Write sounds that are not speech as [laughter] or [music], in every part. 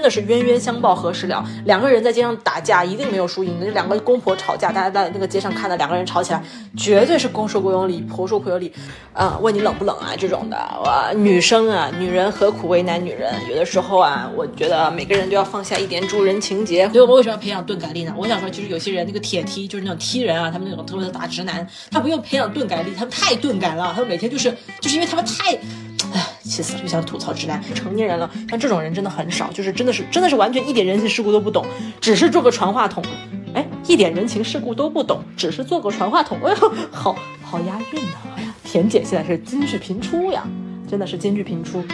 真的是冤冤相报何时了？两个人在街上打架，一定没有输赢的。两个公婆吵架，大家在那个街上看到两个人吵起来，绝对是公说公有理，婆说婆有理。啊，问你冷不冷啊？这种的，哇，女生啊，女人何苦为难女人？有的时候啊，我觉得每个人都要放下一点助人情节。所以我们为什么要培养钝感力呢？我想说，其实有些人那个铁踢，就是那种踢人啊，他们那种特别的大直男，他不用培养钝感力，他们太钝感了，他们每天就是就是因为他们太。气死了！就想吐槽直男。成年人了，像这种人真的很少，就是真的是真的是完全一点人情世故都不懂，只是做个传话筒。哎，一点人情世故都不懂，只是做个传话筒。哎呦，好好押韵呐！哎呀，田姐现在是金句频出呀，真的是金句频出。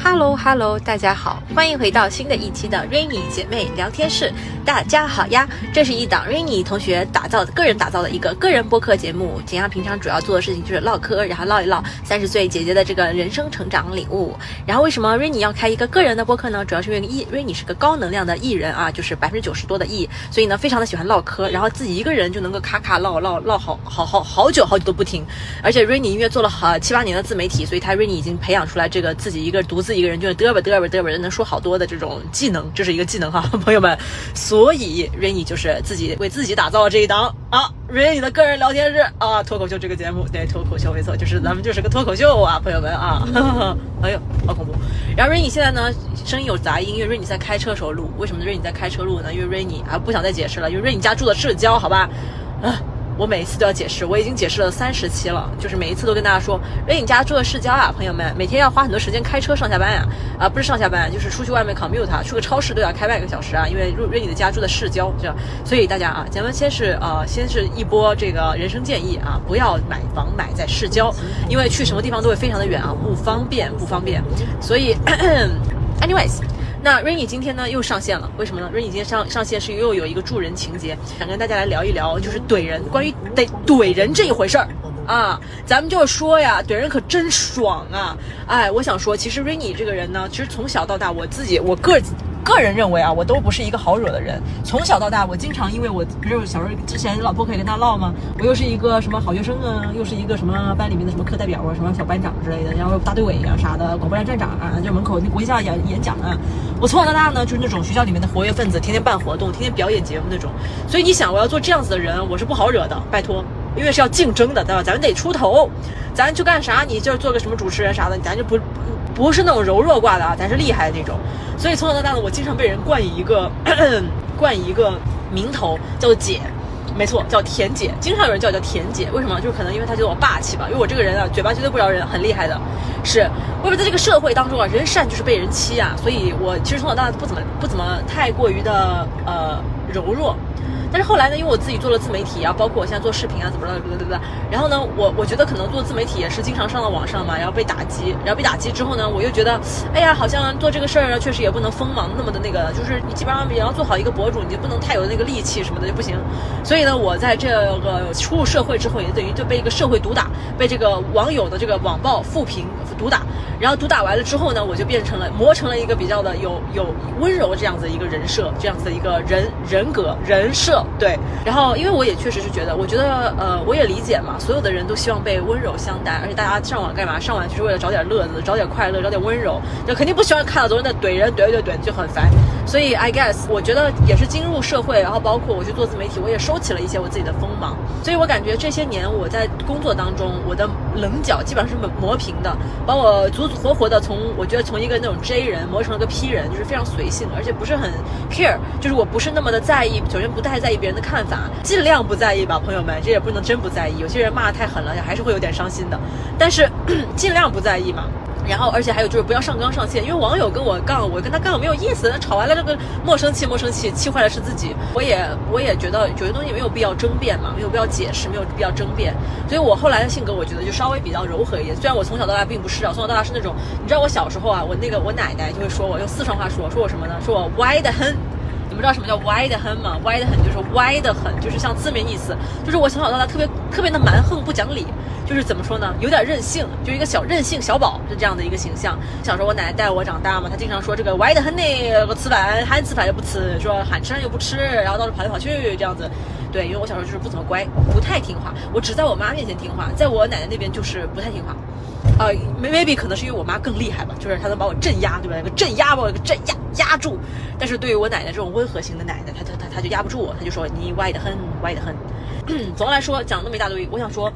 Hello，Hello，大家好，欢迎回到新的一期的 Rainy 姐妹聊天室。大家好呀，这是一档 Rainy 同学打造的个人打造的一个个人播客节目。简阳平常主要做的事情就是唠嗑，然后唠一唠三十岁姐姐的这个人生成长领悟。然后为什么 Rainy 要开一个个人的播客呢？主要是因为 E Rainy 是个高能量的艺人啊，就是百分之九十多的 E，所以呢非常的喜欢唠嗑，然后自己一个人就能够咔咔唠唠唠好好好好久好久都不停。而且 Rainy 因为做了好七八年的自媒体，所以他 Rainy 已经培养出来这个自己一个独自。自己一个人就是嘚吧嘚吧嘚吧，能说好多的这种技能，这是一个技能哈，[laughs] 朋友们。所以 Rainy 就是自己为自己打造了这一档啊，Rainy 的个人聊天室啊，脱口秀这个节目，对，脱口秀没错，就是咱们就是个脱口秀啊，朋友们啊。[laughs] 哎呦，好恐怖。然后 Rainy 现在呢，声音有杂音，因为 Rainy 在开车时候录。为什么 Rainy 在开车录呢？因为 Rainy 啊，不想再解释了，因为 Rainy 家住的市郊，好吧？啊。我每一次都要解释，我已经解释了三十期了，就是每一次都跟大家说，瑞颖家住的市郊啊，朋友们，每天要花很多时间开车上下班呀，啊，不是上下班，就是出去外面 commute，啊去个超市都要开半个小时啊，因为瑞瑞颖的家住的市郊，这样，所以大家啊，咱们先是呃，先是一波这个人生建议啊，不要买房买在市郊，因为去什么地方都会非常的远啊，不方便，不方便，所以，[coughs] anyways。那 Rainy 今天呢又上线了，为什么呢？Rainy 今天上上线是又有一个助人情节，想跟大家来聊一聊，就是怼人，关于得怼人这一回事儿啊。咱们就说呀，怼人可真爽啊！哎，我想说，其实 Rainy 这个人呢，其实从小到大，我自己我个。个人认为啊，我都不是一个好惹的人。从小到大，我经常因为我不是小时候之前老婆可以跟他唠吗？我又是一个什么好学生啊，又是一个什么班里面的什么课代表啊，什么小班长之类的，然后大队委啊啥的，广播站站长啊，就门口那国际校演演讲啊。我从小到大呢，就是那种学校里面的活跃分子，天天办活动，天天表演节目那种。所以你想，我要做这样子的人，我是不好惹的，拜托，因为是要竞争的，对吧？咱们得出头，咱去干啥？你就是做个什么主持人啥的，咱就不不是那种柔弱挂的啊，咱是厉害的那种。所以从小到大呢，我经常被人冠以一个 [clears throat] 冠以一个名头，叫做姐，没错，叫田姐。经常有人叫我叫田姐，为什么？就是可能因为他觉得我霸气吧。因为我这个人啊，嘴巴绝对不饶人，很厉害的。是，为什么在这个社会当中啊，人善就是被人欺啊。所以我其实从小到大不怎么不怎么太过于的呃柔弱。但是后来呢，因为我自己做了自媒体啊，包括我现在做视频啊，怎么着，对不对。然后呢，我我觉得可能做自媒体也是经常上到网上嘛，然后被打击，然后被打击之后呢，我又觉得，哎呀，好像做这个事儿呢确实也不能锋芒那么的那个，就是你基本上也要做好一个博主，你就不能太有那个戾气什么的就不行。所以呢，我在这个初入社会之后，也等于就被一个社会毒打，被这个网友的这个网暴负评毒打。然后毒打完了之后呢，我就变成了磨成了一个比较的有有温柔这样子一个人设，这样子的一个人人格人设。对，然后因为我也确实是觉得，我觉得呃，我也理解嘛，所有的人都希望被温柔相待，而且大家上网干嘛？上网就是为了找点乐子，找点快乐，找点温柔，就肯定不希望看到总是在怼人，怼怼怼就很烦。所以 I guess 我觉得也是进入社会，然后包括我去做自媒体，我也收起了一些我自己的锋芒。所以我感觉这些年我在工作当中，我的棱角基本上是磨磨平的，把我足足活活的从我觉得从一个那种 J 人磨成了个 P 人，就是非常随性，而且不是很 care，就是我不是那么的在意，首先不太在在意别人的看法，尽量不在意吧，朋友们，这也不能真不在意，有些人骂的太狠了，还是会有点伤心的，但是 [clears throat] 尽量不在意嘛。然后，而且还有就是不要上纲上线，因为网友跟我杠，我跟他杠没有意思。吵完了这个莫生气，莫生气，气坏了是自己。我也我也觉得有些东西没有必要争辩嘛，没有必要解释，没有必要争辩。所以我后来的性格，我觉得就稍微比较柔和一点。虽然我从小到大并不是啊，从小到大是那种，你知道我小时候啊，我那个我奶奶就会说我用四川话说，说我什么呢？说我歪的很。你们知道什么叫歪的很吗？歪的很就是歪的很，就是像字面意思，就是我从小到大特别特别的蛮横不讲理。就是怎么说呢，有点任性，就一个小任性小宝是这样的一个形象。小时候我奶奶带我长大嘛，她经常说这个歪的很呢，我吃饭喊吃饭又不吃，说喊吃饭又不吃，然后到处跑来跑去这样子。对，因为我小时候就是不怎么乖，不太听话，我只在我妈面前听话，在我奶奶那边就是不太听话。呃，maybe 可能是因为我妈更厉害吧，就是她能把我镇压，对吧？那个镇压把我个镇压压住。但是对于我奶奶这种温和型的奶奶，她她她她就压不住我，她就说你歪得很，歪得很。嗯 [clears throat] 总的来说，讲那么一大堆，我想说。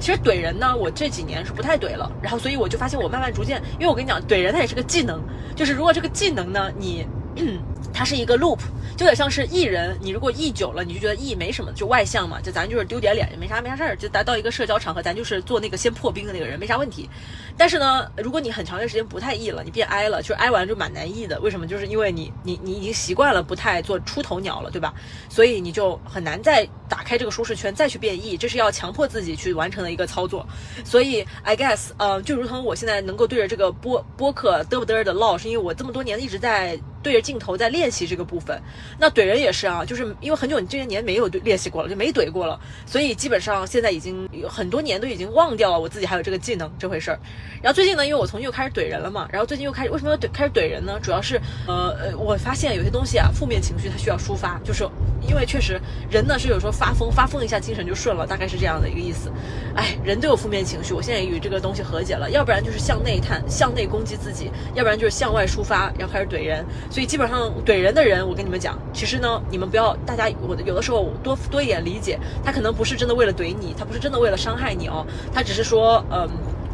其实怼人呢，我这几年是不太怼了，然后所以我就发现我慢慢逐渐，因为我跟你讲，怼人它也是个技能，就是如果这个技能呢，你。[clears throat] 它是一个 loop，就有点像是艺人，你如果艺久了，你就觉得艺没什么，就外向嘛，就咱就是丢点脸，没啥没啥事儿，就咱到一个社交场合，咱就是做那个先破冰的那个人，没啥问题。但是呢，如果你很长一段时间不太 E 了，你变 I 了，就是 I 完就蛮难 E 的。为什么？就是因为你你你已经习惯了不太做出头鸟了，对吧？所以你就很难再打开这个舒适圈，再去变 E，，这是要强迫自己去完成的一个操作。所以 I guess，呃，就如同我现在能够对着这个播播客嘚不嘚的唠，是因为我这么多年一直在。对着镜头在练习这个部分，那怼人也是啊，就是因为很久你这些年没有对练习过了，就没怼过了，所以基本上现在已经很多年都已经忘掉了我自己还有这个技能这回事儿。然后最近呢，因为我从又开始怼人了嘛，然后最近又开始为什么要怼开始怼人呢？主要是呃呃，我发现有些东西啊，负面情绪它需要抒发，就是因为确实人呢是有时候发疯发疯一下精神就顺了，大概是这样的一个意思。哎，人都有负面情绪，我现在与这个东西和解了，要不然就是向内探向内攻击自己，要不然就是向外抒发，然后开始怼人。所以基本上怼人的人，我跟你们讲，其实呢，你们不要大家，我有的时候多多一点理解，他可能不是真的为了怼你，他不是真的为了伤害你哦，他只是说，嗯，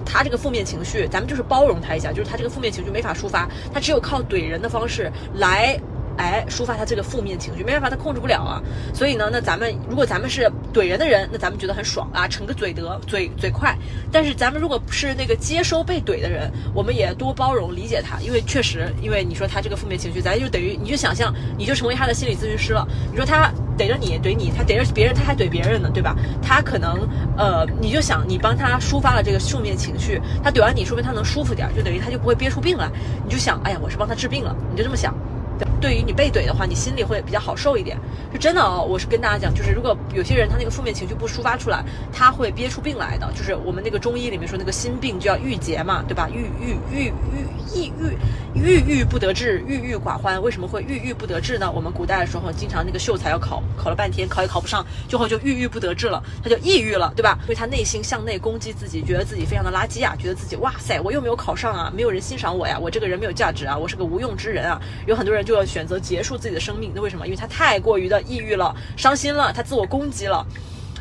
他这个负面情绪，咱们就是包容他一下，就是他这个负面情绪没法抒发，他只有靠怼人的方式来。哎，抒发他这个负面情绪，没办法，他控制不了啊。所以呢，那咱们如果咱们是怼人的人，那咱们觉得很爽啊，逞个嘴德，嘴嘴快。但是咱们如果是那个接收被怼的人，我们也多包容理解他，因为确实，因为你说他这个负面情绪，咱就等于你就想象，你就成为他的心理咨询师了。你说他逮着你怼你，他逮着别人他还怼别人呢，对吧？他可能呃，你就想你帮他抒发了这个负面情绪，他怼完你，说明他能舒服点，就等于他就不会憋出病来。你就想，哎呀，我是帮他治病了，你就这么想。对于你被怼的话，你心里会比较好受一点，就真的哦。我是跟大家讲，就是如果有些人他那个负面情绪不抒发出来，他会憋出病来的。就是我们那个中医里面说那个心病就要郁结嘛，对吧？郁郁郁郁抑郁郁郁不得志，郁郁寡欢。为什么会郁郁不得志呢？我们古代的时候经常那个秀才要考，考了半天考也考不上，最后就郁郁不得志了，他就抑郁了，对吧？因为他内心向内攻击自己，觉得自己非常的垃圾啊，觉得自己哇塞，我又没有考上啊，没有人欣赏我呀，我这个人没有价值啊，我是个无用之人啊。有很多人就要。选择结束自己的生命，那为什么？因为他太过于的抑郁了，伤心了，他自我攻击了。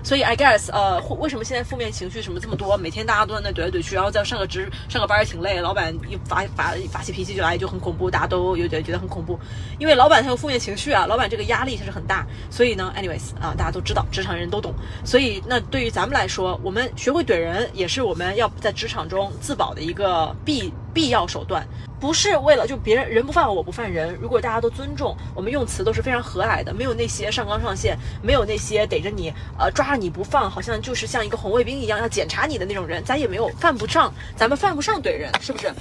所以，I guess，呃，为什么现在负面情绪什么这么多？每天大家都在那怼来怼去，然后再上个职、上个班也挺累。老板一发发发起脾气就来，就很恐怖，大家都有点觉得很恐怖。因为老板他有负面情绪啊，老板这个压力其实很大。所以呢，anyways，啊，大家都知道，职场人都懂。所以，那对于咱们来说，我们学会怼人，也是我们要在职场中自保的一个必必要手段。不是为了就别人人不犯我，我不犯人。如果大家都尊重，我们用词都是非常和蔼的，没有那些上纲上线，没有那些逮着你呃抓着你不放，好像就是像一个红卫兵一样要检查你的那种人，咱也没有犯不上，咱们犯不上怼人，是不是？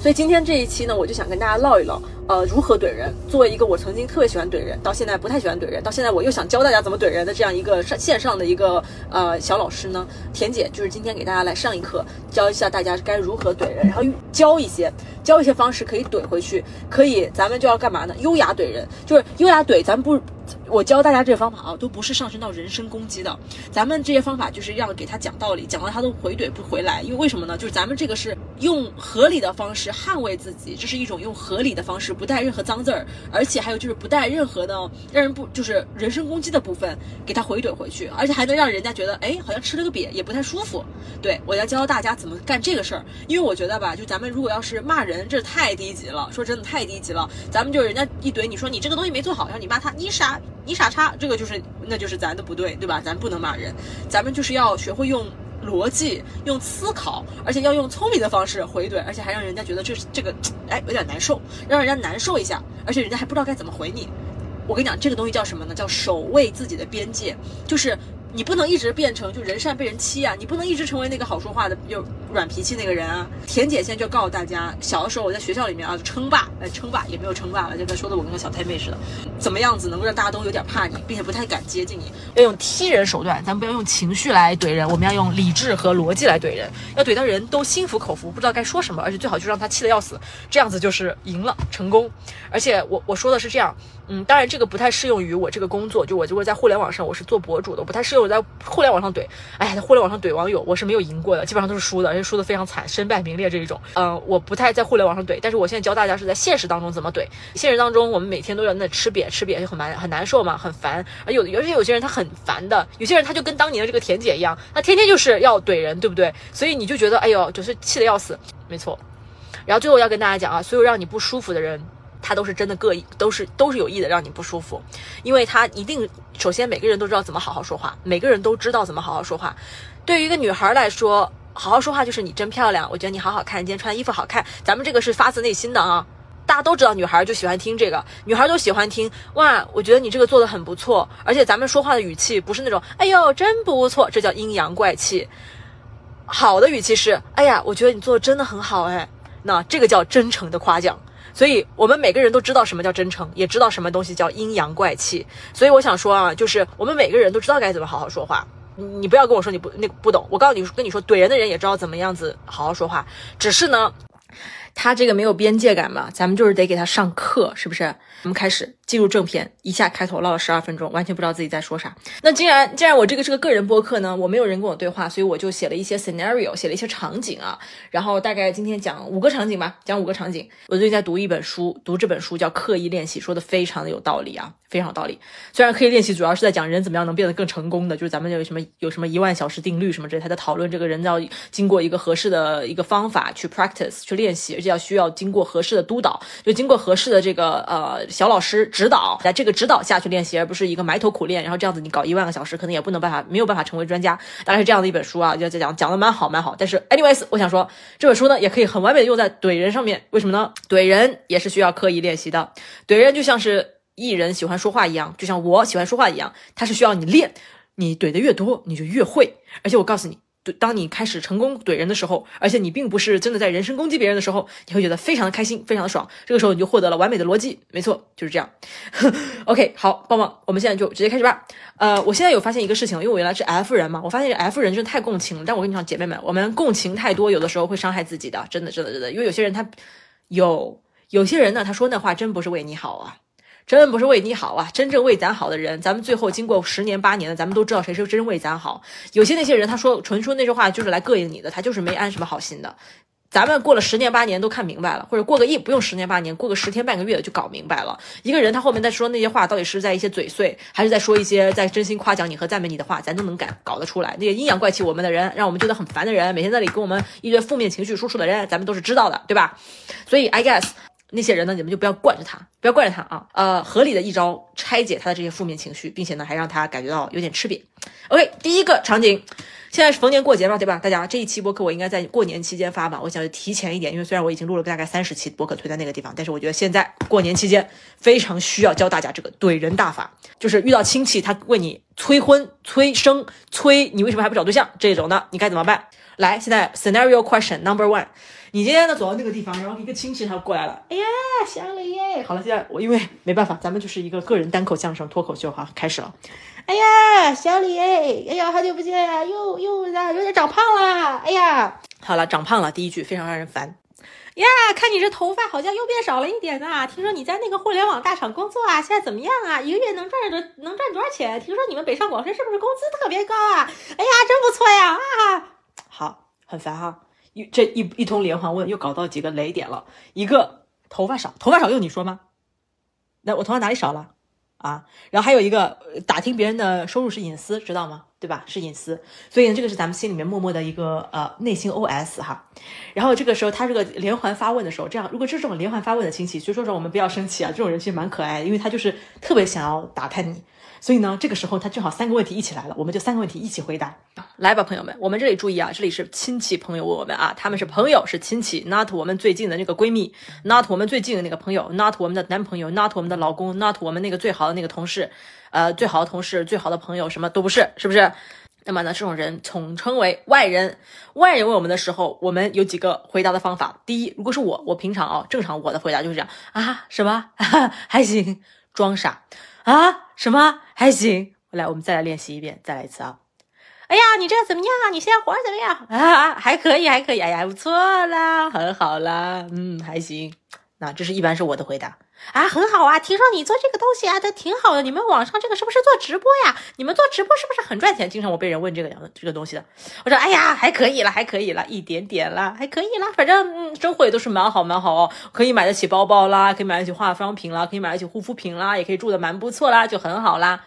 所以今天这一期呢，我就想跟大家唠一唠，呃，如何怼人。作为一个我曾经特别喜欢怼人，到现在不太喜欢怼人，到现在我又想教大家怎么怼人的这样一个上线上的一个呃小老师呢，田姐就是今天给大家来上一课，教一下大家该如何怼人，然后教一些教一些方式可以怼回去，可以咱们就要干嘛呢？优雅怼人，就是优雅怼，咱不。我教大家这些方法啊，都不是上升到人身攻击的。咱们这些方法就是要给他讲道理，讲到他都回怼不回来。因为为什么呢？就是咱们这个是用合理的方式捍卫自己，这是一种用合理的方式，不带任何脏字儿，而且还有就是不带任何的让人不就是人身攻击的部分，给他回怼回去，而且还能让人家觉得哎，好像吃了个瘪，也不太舒服。对我要教大家怎么干这个事儿，因为我觉得吧，就咱们如果要是骂人，这太低级了。说真的，太低级了。咱们就是人家一怼，你说你这个东西没做好，然后你骂他，你傻。你傻叉，这个就是，那就是咱的不对，对吧？咱不能骂人，咱们就是要学会用逻辑、用思考，而且要用聪明的方式回怼，而且还让人家觉得这这个，哎，有点难受，让人家难受一下，而且人家还不知道该怎么回你。我跟你讲，这个东西叫什么呢？叫守卫自己的边界，就是。你不能一直变成就人善被人欺啊！你不能一直成为那个好说话的又软脾气那个人啊！田姐现在就告诉大家，小的时候我在学校里面啊称霸，哎称霸也没有称霸了，就跟说的我跟个小太妹似的，怎么样子能够让大家都有点怕你，并且不太敢接近你？要用踢人手段，咱们不要用情绪来怼人，我们要用理智和逻辑来怼人，要怼到人都心服口服，不知道该说什么，而且最好就让他气得要死，这样子就是赢了，成功。而且我我说的是这样。嗯，当然这个不太适用于我这个工作，就我如果在互联网上我是做博主的，我不太适用在互联网上怼。哎，在互联网上怼网友，我是没有赢过的，基本上都是输的，而且输的非常惨，身败名裂这一种。嗯，我不太在互联网上怼，但是我现在教大家是在现实当中怎么怼。现实当中，我们每天都要那吃瘪吃瘪，就很难很难受嘛，很烦。而有有些有些人他很烦的，有些人他就跟当年的这个田姐一样，他天天就是要怼人，对不对？所以你就觉得哎呦，就是气得要死。没错。然后最后要跟大家讲啊，所有让你不舒服的人。他都是真的各意，都是都是有意的让你不舒服，因为他一定首先每个人都知道怎么好好说话，每个人都知道怎么好好说话。对于一个女孩来说，好好说话就是你真漂亮，我觉得你好好看，今天穿的衣服好看。咱们这个是发自内心的啊，大家都知道女孩就喜欢听这个，女孩都喜欢听哇，我觉得你这个做的很不错，而且咱们说话的语气不是那种哎呦真不错，这叫阴阳怪气。好的语气是哎呀，我觉得你做的真的很好哎，那这个叫真诚的夸奖。所以，我们每个人都知道什么叫真诚，也知道什么东西叫阴阳怪气。所以，我想说啊，就是我们每个人都知道该怎么好好说话。你不要跟我说你不那个不懂，我告诉你，跟你说怼人的人也知道怎么样子好好说话，只是呢。他这个没有边界感嘛，咱们就是得给他上课，是不是？我们开始进入正片，一下开头唠了十二分钟，完全不知道自己在说啥。那既然既然我这个是个个人播客呢，我没有人跟我对话，所以我就写了一些 scenario，写了一些场景啊。然后大概今天讲五个场景吧，讲五个场景。我最近在读一本书，读这本书叫《刻意练习》，说的非常的有道理啊，非常有道理。虽然刻意练习主要是在讲人怎么样能变得更成功的，就是咱们有什么有什么一万小时定律什么之类，他在讨论这个人要经过一个合适的一个方法去 practice 去练习。而且要需要经过合适的督导，就经过合适的这个呃小老师指导，在这个指导下去练习，而不是一个埋头苦练。然后这样子你搞一万个小时，可能也不能办法，没有办法成为专家。大概是这样的一本书啊，就在讲讲的蛮好蛮好。但是 anyways，我想说这本书呢，也可以很完美的用在怼人上面。为什么呢？怼人也是需要刻意练习的。怼人就像是艺人喜欢说话一样，就像我喜欢说话一样，它是需要你练。你怼的越多，你就越会。而且我告诉你。当你开始成功怼人的时候，而且你并不是真的在人身攻击别人的时候，你会觉得非常的开心，非常的爽。这个时候你就获得了完美的逻辑，没错，就是这样。[laughs] OK，好，棒棒，我们现在就直接开始吧。呃，我现在有发现一个事情，因为我原来是 F 人嘛，我发现这 F 人真的太共情了。但我跟你讲，姐妹们，我们共情太多，有的时候会伤害自己的，真的，真的，真的。因为有些人他有，有些人呢，他说那话真不是为你好啊。真不是为你好啊！真正为咱好的人，咱们最后经过十年八年的，咱们都知道谁是真为咱好。有些那些人，他说纯说那句话就是来膈应你的，他就是没安什么好心的。咱们过了十年八年都看明白了，或者过个亿不用十年八年，过个十天半个月的就搞明白了。一个人他后面在说那些话，到底是在一些嘴碎，还是在说一些在真心夸奖你和赞美你的话，咱都能敢搞得出来。那些阴阳怪气我们的人，让我们觉得很烦的人，每天在那里跟我们一堆负面情绪输出的人，咱们都是知道的，对吧？所以 I guess。那些人呢，你们就不要惯着他，不要惯着他啊！呃，合理的一招拆解他的这些负面情绪，并且呢，还让他感觉到有点吃瘪。OK，第一个场景，现在是逢年过节嘛，对吧？大家这一期播客我应该在过年期间发吧？我想提前一点，因为虽然我已经录了大概三十期播客推在那个地方，但是我觉得现在过年期间非常需要教大家这个怼人大法，就是遇到亲戚他问你催婚、催生、催你为什么还不找对象这种的，你该怎么办？来，现在 scenario question number one。你今天呢走到那个地方，然后一个亲戚他过来了，哎呀，小李耶！好了，现在我因为没办法，咱们就是一个个人单口相声脱口秀哈，开始了。哎呀，小李哎，哎呀，好久不见呀，又又呀，有点长胖了。哎呀，好了，长胖了，第一句非常让人烦。呀，看你这头发好像又变少了一点呐。听说你在那个互联网大厂工作啊，现在怎么样啊？一个月能赚多能赚多少钱？听说你们北上广深是不是工资特别高啊？哎呀，真不错呀啊！好，很烦哈。一这一一通连环问，又搞到几个雷点了。一个头发少，头发少用你说吗？那我头发哪里少了啊？然后还有一个打听别人的收入是隐私，知道吗？对吧？是隐私。所以呢，这个是咱们心里面默默的一个呃内心 OS 哈。然后这个时候他这个连环发问的时候，这样如果这种连环发问的亲戚，所以说说我们不要生气啊。这种人其实蛮可爱的，因为他就是特别想要打探你。所以呢，这个时候他正好三个问题一起来了，我们就三个问题一起回答。来吧，朋友们，我们这里注意啊，这里是亲戚朋友问我们啊，他们是朋友，是亲戚，not 我们最近的那个闺蜜，not 我们最近的那个朋友，not 我们的男朋友，not 我们的老公，not 我们那个最好的那个同事，呃，最好的同事，最好的朋友，什么都不是，是不是？那么呢，这种人统称为外人。外人问我们的时候，我们有几个回答的方法。第一，如果是我，我平常啊，正常我的回答就是这样啊，什么 [laughs] 还行，装傻啊，什么还行。来，我们再来练习一遍，再来一次啊。哎呀，你这怎么样啊？你现在活怎么样啊？还可以，还可以。哎呀，不错啦，很好啦，嗯，还行。那这是一般是我的回答。啊，很好啊！听说你做这个东西啊，都挺好的。你们网上这个是不是做直播呀？你们做直播是不是很赚钱？经常我被人问这个样这个东西的，我说，哎呀，还可以了，还可以了，一点点啦，还可以啦。反正嗯，生活也都是蛮好蛮好哦，可以买得起包包啦，可以买得起化妆品啦，可以买得起护肤品啦，也可以住的蛮不错啦，就很好啦。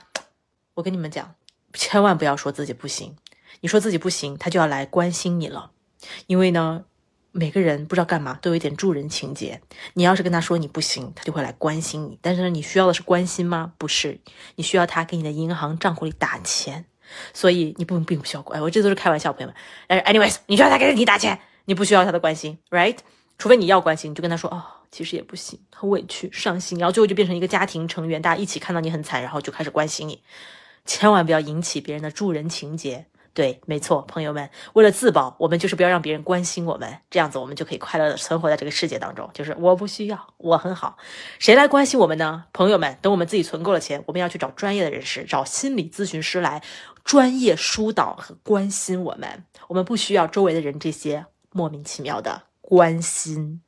我跟你们讲，千万不要说自己不行，你说自己不行，他就要来关心你了，因为呢。每个人不知道干嘛都有一点助人情节。你要是跟他说你不行，他就会来关心你。但是呢，你需要的是关心吗？不是，你需要他给你的银行账户里打钱。所以你不并不需要关。我这都是开玩笑，朋友们。但是，anyways，你需要他给你打钱，你不需要他的关心，right？除非你要关心，你就跟他说哦，其实也不行，很委屈、伤心，然后最后就变成一个家庭成员，大家一起看到你很惨，然后就开始关心你。千万不要引起别人的助人情节。对，没错，朋友们，为了自保，我们就是不要让别人关心我们，这样子我们就可以快乐的存活在这个世界当中。就是我不需要，我很好，谁来关心我们呢？朋友们，等我们自己存够了钱，我们要去找专业的人士，找心理咨询师来专业疏导和关心我们。我们不需要周围的人这些莫名其妙的关心。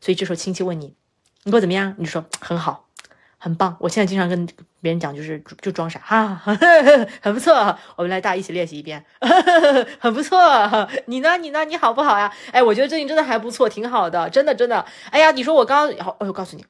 所以这时候亲戚问你，你过怎么样？你就说很好。很棒，我现在经常跟别人讲，就是就装傻哈，[laughs] 很不错。我们来大家一起练习一遍，[laughs] 很不错。你呢？你呢？你好不好呀？哎，我觉得最近真的还不错，挺好的，真的真的。哎呀，你说我刚刚好，哎，我告诉你，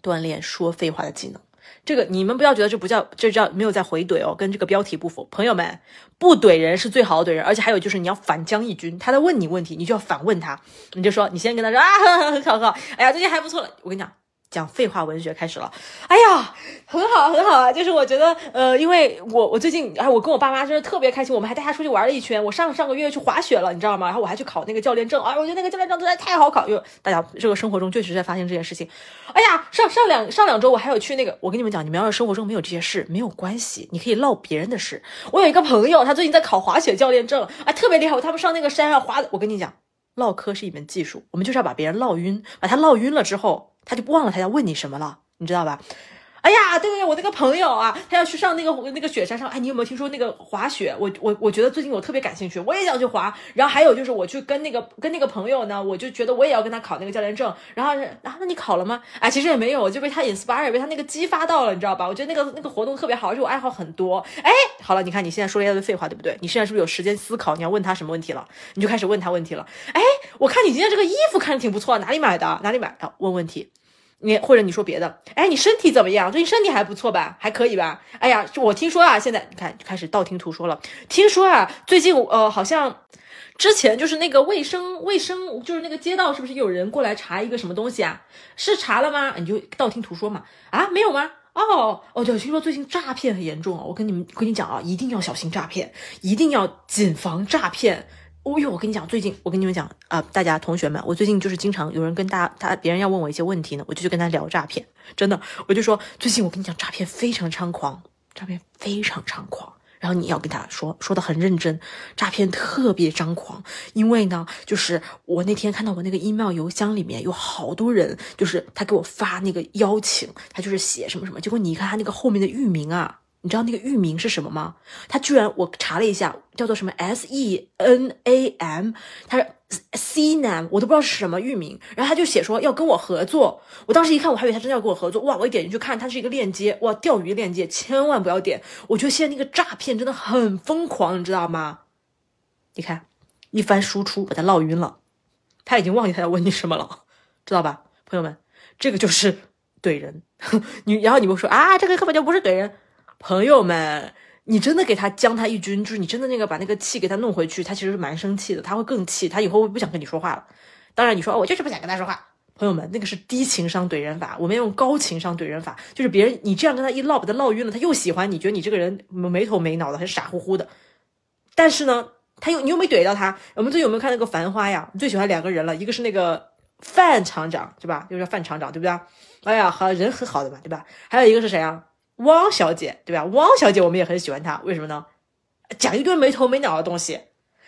锻炼说废话的技能。这个你们不要觉得这不叫，这叫没有在回怼哦，跟这个标题不符。朋友们，不怼人是最好的怼人，而且还有就是你要反将一军，他在问你问题，你就要反问他，你就说，你先跟他说啊，很 [laughs] 好很好，哎呀，最近还不错了。我跟你讲。讲废话文学开始了，哎呀，很好很好啊！就是我觉得，呃，因为我我最近，哎，我跟我爸妈真是特别开心，我们还带他出去玩了一圈。我上上个月去滑雪了，你知道吗？然后我还去考那个教练证，哎，我觉得那个教练证实在太好考，因为大家这个生活中确实在发生这件事情。哎呀，上上两上两周我还有去那个，我跟你们讲，你们要是生活中没有这些事没有关系，你可以唠别人的事。我有一个朋友，他最近在考滑雪教练证，哎，特别厉害。他们上那个山上滑，我跟你讲，唠嗑是一门技术，我们就是要把别人唠晕，把他唠晕了之后。他就忘了他要问你什么了，你知道吧？哎呀，对对对，我那个朋友啊，他要去上那个那个雪山上。哎，你有没有听说那个滑雪？我我我觉得最近我特别感兴趣，我也想去滑。然后还有就是我去跟那个跟那个朋友呢，我就觉得我也要跟他考那个教练证。然后然后那你考了吗？哎，其实也没有，就被他 inspire，被他那个激发到了，你知道吧？我觉得那个那个活动特别好，而且我爱好很多。哎，好了，你看你现在说了一堆废话，对不对？你现在是不是有时间思考你要问他什么问题了？你就开始问他问题了。哎，我看你今天这个衣服看着挺不错，哪里买的？哪里买的？问问题。你或者你说别的，哎，你身体怎么样？最近身体还不错吧？还可以吧？哎呀，我听说啊，现在你看开始道听途说了。听说啊，最近呃，好像之前就是那个卫生卫生，就是那个街道是不是有人过来查一个什么东西啊？是查了吗？你就道听途说嘛。啊，没有吗？哦哦，对，听说最近诈骗很严重啊。我跟你们跟你讲啊，一定要小心诈骗，一定要谨防诈骗。哦呦，我跟你讲，最近我跟你们讲啊，大家同学们，我最近就是经常有人跟大家，他别人要问我一些问题呢，我就去跟他聊诈骗，真的，我就说最近我跟你讲，诈骗非常猖狂，诈骗非常猖狂，然后你要跟他说说的很认真，诈骗特别张狂，因为呢，就是我那天看到我那个 email 邮箱里面有好多人，就是他给我发那个邀请，他就是写什么什么，结果你一看他那个后面的域名啊。你知道那个域名是什么吗？他居然我查了一下，叫做什么 S E N A M，他是 C Nam，我都不知道是什么域名。然后他就写说要跟我合作，我当时一看，我还以为他真的要跟我合作。哇！我一点进去看，它是一个链接，哇，钓鱼链接，千万不要点。我觉得现在那个诈骗真的很疯狂，你知道吗？你看，一番输出把他唠晕了，他已经忘记他要问你什么了，知道吧，朋友们？这个就是怼人。[laughs] 你然后你们说啊，这个根本就不是怼人。朋友们，你真的给他将他一军，就是你真的那个把那个气给他弄回去，他其实是蛮生气的，他会更气，他以后会不想跟你说话了。当然，你说哦我就是不想跟他说话，朋友们，那个是低情商怼人法，我们要用高情商怼人法，就是别人你这样跟他一唠，把他唠晕了，他又喜欢你，觉得你这个人没头没脑的，很傻乎乎的。但是呢，他又你又没怼到他。我们最近有没有看那个《繁花》呀？最喜欢两个人了，一个是那个范厂长，对吧？又叫范厂长，对不对？哎呀，好人很好的嘛，对吧？还有一个是谁啊？汪小姐，对吧？汪小姐，我们也很喜欢她，为什么呢？讲一堆没头没脑的东西，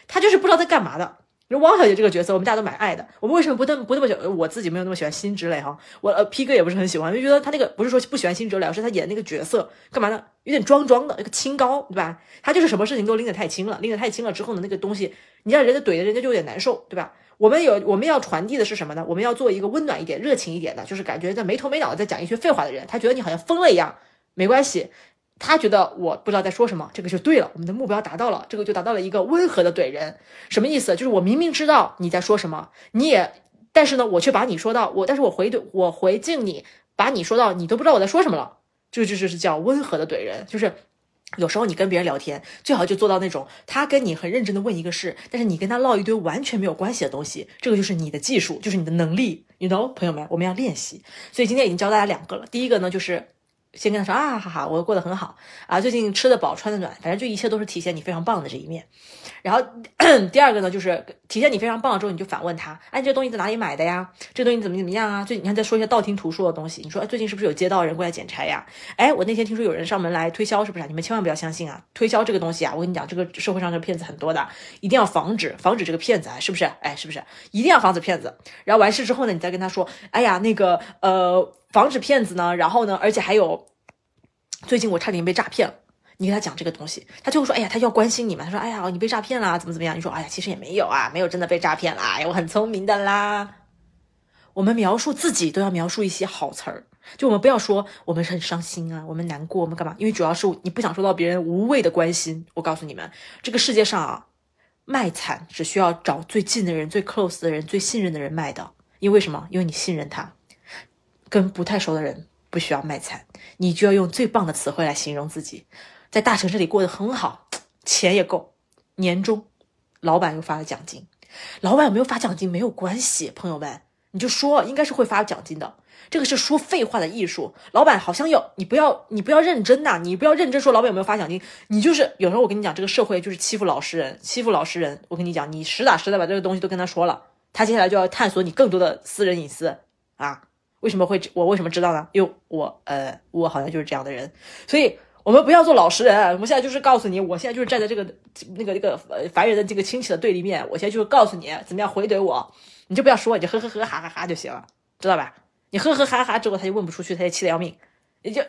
她就是不知道在干嘛的。汪小姐这个角色，我们大家都蛮爱的。我们为什么不那么不那么喜欢？我自己没有那么喜欢辛芷蕾哈，我呃 P 哥也不是很喜欢，就觉得他那个不是说不喜欢辛芷蕾，而是他演那个角色干嘛呢？有点装装的，那个清高，对吧？他就是什么事情都拎得太轻了，拎得太轻了之后呢，那个东西你让人家怼的，人家就有点难受，对吧？我们有我们要传递的是什么呢？我们要做一个温暖一点、热情一点的，就是感觉在没头没脑的在讲一些废话的人，他觉得你好像疯了一样，没关系。他觉得我不知道在说什么，这个就对了，我们的目标达到了，这个就达到了一个温和的怼人，什么意思？就是我明明知道你在说什么，你也，但是呢，我却把你说到我，但是我回怼我回敬你，把你说到你都不知道我在说什么了，这就是叫温和的怼人。就是有时候你跟别人聊天，最好就做到那种他跟你很认真的问一个事，但是你跟他唠一堆完全没有关系的东西，这个就是你的技术，就是你的能力，you know，朋友们，我们要练习。所以今天已经教大家两个了，第一个呢就是。先跟他说啊，哈哈，我过得很好啊，最近吃得饱，穿得暖，反正就一切都是体现你非常棒的这一面。然后 [clears throat] 第二个呢，就是体现你非常棒之后，你就反问他，哎，这东西在哪里买的呀？这东西怎么怎么样啊？最你看再说一些道听途说的东西，你说哎，最近是不是有街道人过来捡柴呀？哎，我那天听说有人上门来推销，是不是？你们千万不要相信啊！推销这个东西啊，我跟你讲，这个社会上的骗子很多的，一定要防止防止这个骗子啊，是不是？哎，是不是？一定要防止骗子。然后完事之后呢，你再跟他说，哎呀，那个呃，防止骗子呢，然后呢，而且还有。最近我差点被诈骗了，你跟他讲这个东西，他就会说：“哎呀，他要关心你嘛。”他说：“哎呀，你被诈骗啦，怎么怎么样？”你说：“哎呀，其实也没有啊，没有真的被诈骗啦，哎，我很聪明的啦。”我们描述自己都要描述一些好词儿，就我们不要说我们很伤心啊，我们难过，我们干嘛？因为主要是你不想收到别人无谓的关心。我告诉你们，这个世界上啊，卖惨只需要找最近的人、最 close 的人、最信任的人卖的。因为什么？因为你信任他，跟不太熟的人。不需要卖惨，你就要用最棒的词汇来形容自己，在大城市里过得很好，钱也够，年终，老板又发了奖金，老板有没有发奖金没有关系，朋友们，你就说应该是会发奖金的，这个是说废话的艺术，老板好像有，你不要你不要认真呐，你不要认真说老板有没有发奖金，你就是有时候我跟你讲，这个社会就是欺负老实人，欺负老实人，我跟你讲，你实打实的把这个东西都跟他说了，他接下来就要探索你更多的私人隐私啊。为什么会我为什么知道呢？因为我呃，我好像就是这样的人，所以我们不要做老实人。我们现在就是告诉你，我现在就是站在这个那个那个凡人的这个亲戚的对立面。我现在就是告诉你怎么样回怼我，你就不要说，你就呵呵呵哈哈哈就行了，知道吧？你呵呵哈哈之后，他就问不出去，他就气得要命，你就。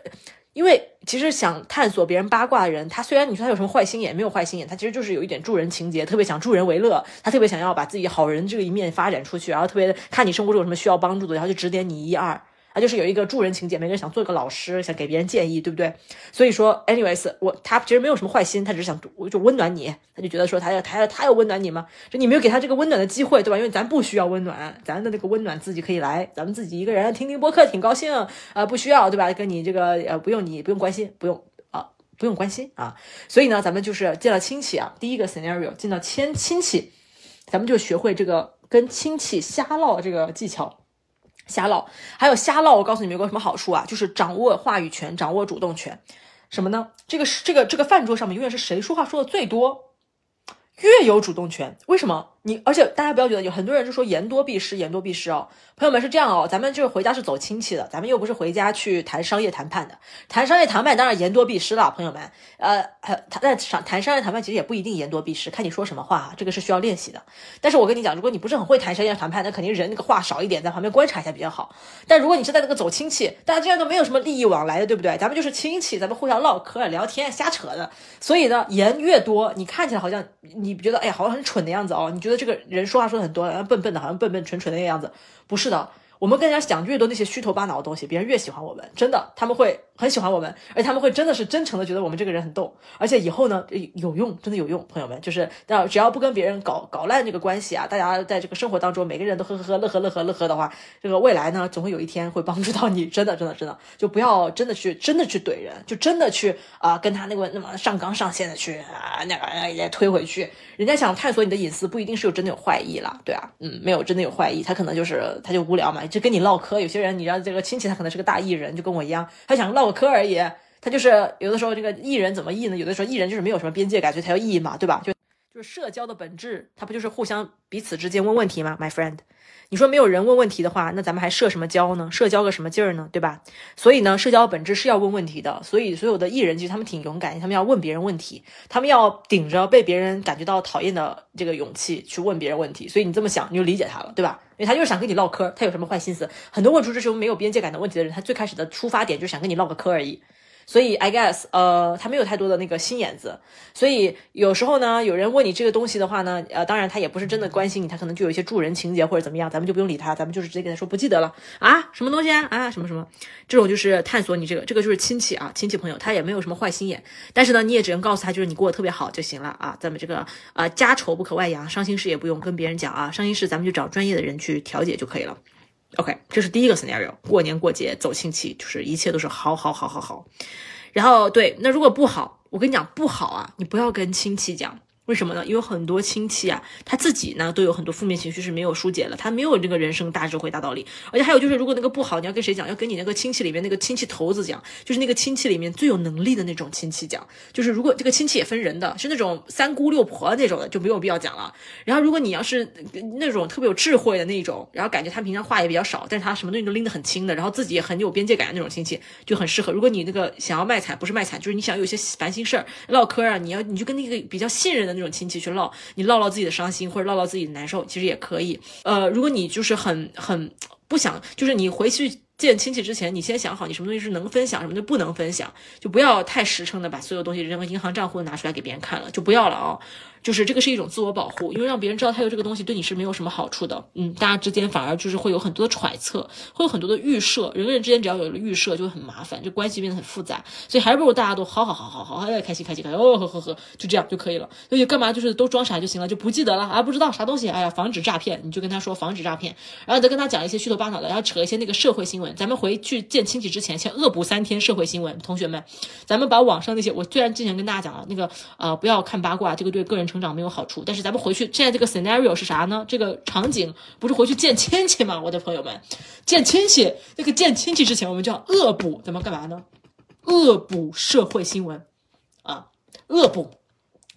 因为其实想探索别人八卦的人，他虽然你说他有什么坏心眼，没有坏心眼，他其实就是有一点助人情节，特别想助人为乐，他特别想要把自己好人这个一面发展出去，然后特别看你生活中有什么需要帮助的，然后就指点你一二。他就是有一个助人情节，每个人想做一个老师，想给别人建议，对不对？所以说，anyways，我他其实没有什么坏心，他只是想就温暖你，他就觉得说他要他要他要温暖你吗？就你没有给他这个温暖的机会，对吧？因为咱不需要温暖，咱的那个温暖自己可以来，咱们自己一个人听听播客挺高兴啊，不需要对吧？跟你这个呃不用你不用关心，不用啊不用关心啊。所以呢，咱们就是见了亲戚啊，第一个 scenario 见到亲亲戚，咱们就学会这个跟亲戚瞎唠这个技巧。瞎唠，还有瞎唠，我告诉你们有个什么好处啊？就是掌握话语权，掌握主动权。什么呢？这个是这个这个饭桌上面永远是谁说话说的最多，越有主动权。为什么？你而且大家不要觉得有很多人就说言多必失，言多必失哦。朋友们是这样哦，咱们就是回家是走亲戚的，咱们又不是回家去谈商业谈判的。谈商业谈判当然言多必失了，朋友们。呃，谈在商谈商业谈判其实也不一定言多必失，看你说什么话，这个是需要练习的。但是我跟你讲，如果你不是很会谈商业谈判，那肯定人那个话少一点，在旁边观察一下比较好。但如果你是在那个走亲戚，大家既然都没有什么利益往来的，对不对？咱们就是亲戚，咱们互相唠嗑、聊天、瞎扯的。所以呢，言越多，你看起来好像你觉得哎呀，好像很蠢的样子哦，你觉得这个人说话。说的很多，笨笨的，好像笨笨蠢蠢的那个样子，不是的。我们跟人家讲越多那些虚头巴脑的东西，别人越喜欢我们，真的，他们会很喜欢我们，而他们会真的是真诚的觉得我们这个人很逗，而且以后呢有用，真的有用，朋友们，就是要只要不跟别人搞搞烂这个关系啊，大家在这个生活当中每个人都呵呵呵乐呵乐呵乐呵的话，这个未来呢总会有一天会帮助到你，真的真的真的，就不要真的去真的去怼人，就真的去啊跟他那个那么上纲上线的去啊那个也推回去，人家想探索你的隐私不一定是有真的有坏意啦，对啊，嗯，没有真的有坏意，他可能就是他就无聊嘛。就跟你唠嗑，有些人你知道这个亲戚他可能是个大艺人，就跟我一样，他想唠科而已。他就是有的时候这个艺人怎么艺呢？有的时候艺人就是没有什么边界感，所以才要艺嘛，对吧？就就是社交的本质，它不就是互相彼此之间问问题吗？My friend，你说没有人问问题的话，那咱们还社什么交呢？社交个什么劲儿呢？对吧？所以呢，社交本质是要问问题的。所以所有的艺人其实他们挺勇敢，他们要问别人问题，他们要顶着被别人感觉到讨厌的这个勇气去问别人问题。所以你这么想，你就理解他了，对吧？因为他就是想跟你唠嗑，他有什么坏心思？很多问出这种没有边界感的问题的人，他最开始的出发点就是想跟你唠个嗑而已。所以，I guess，呃，他没有太多的那个心眼子。所以有时候呢，有人问你这个东西的话呢，呃，当然他也不是真的关心你，他可能就有一些助人情节或者怎么样，咱们就不用理他，咱们就是直接跟他说不记得了啊，什么东西啊啊，什么什么，这种就是探索你这个，这个就是亲戚啊，亲戚朋友，他也没有什么坏心眼。但是呢，你也只能告诉他，就是你过得特别好就行了啊。咱们这个啊，家丑不可外扬，伤心事也不用跟别人讲啊，伤心事咱们就找专业的人去调解就可以了。OK，这是第一个 scenario，过年过节走亲戚，就是一切都是好好好好好。然后对，那如果不好，我跟你讲不好啊，你不要跟亲戚讲。为什么呢？因为很多亲戚啊，他自己呢都有很多负面情绪是没有疏解了，他没有这个人生大智慧、大道理。而且还有就是，如果那个不好，你要跟谁讲？要跟你那个亲戚里面那个亲戚头子讲，就是那个亲戚里面最有能力的那种亲戚讲。就是如果这个亲戚也分人的，是那种三姑六婆那种的，就没有必要讲了。然后如果你要是那种特别有智慧的那种，然后感觉他平常话也比较少，但是他什么东西都拎得很轻的，然后自己也很有边界感的那种亲戚，就很适合。如果你那个想要卖惨，不是卖惨，就是你想有些烦心事儿唠嗑啊，你要你就跟那个比较信任的那种亲戚去唠。你唠唠自己的伤心，或者唠唠自己的难受，其实也可以。呃，如果你就是很很不想，就是你回去见亲戚之前，你先想好你什么东西是能分享，什么就不能分享，就不要太实诚的把所有东西扔个银行账户拿出来给别人看了，就不要了啊。就是这个是一种自我保护，因为让别人知道他有这个东西对你是没有什么好处的。嗯，大家之间反而就是会有很多的揣测，会有很多的预设。人跟人之间只要有了预设，就会很麻烦，就关系变得很复杂。所以还不如大家都好好好好好好，开心开心开心，哦呵呵呵，就这样就可以了。所以干嘛就是都装傻就行了，就不记得了啊，不知道啥东西，哎呀，防止诈骗，你就跟他说防止诈骗，然后再跟他讲一些虚头巴脑的，然后扯一些那个社会新闻。咱们回去见亲戚之前，先恶补三天社会新闻。同学们，咱们把网上那些，我虽然之前跟大家讲了那个啊，不要看八卦，这个对个人成长没有好处。但是咱们回去，现在这个 scenario 是啥呢？这个场景不是回去见亲戚吗？我的朋友们，见亲戚，那个见亲戚之前，我们就要恶补，咱们干嘛呢？恶补社会新闻啊，恶补，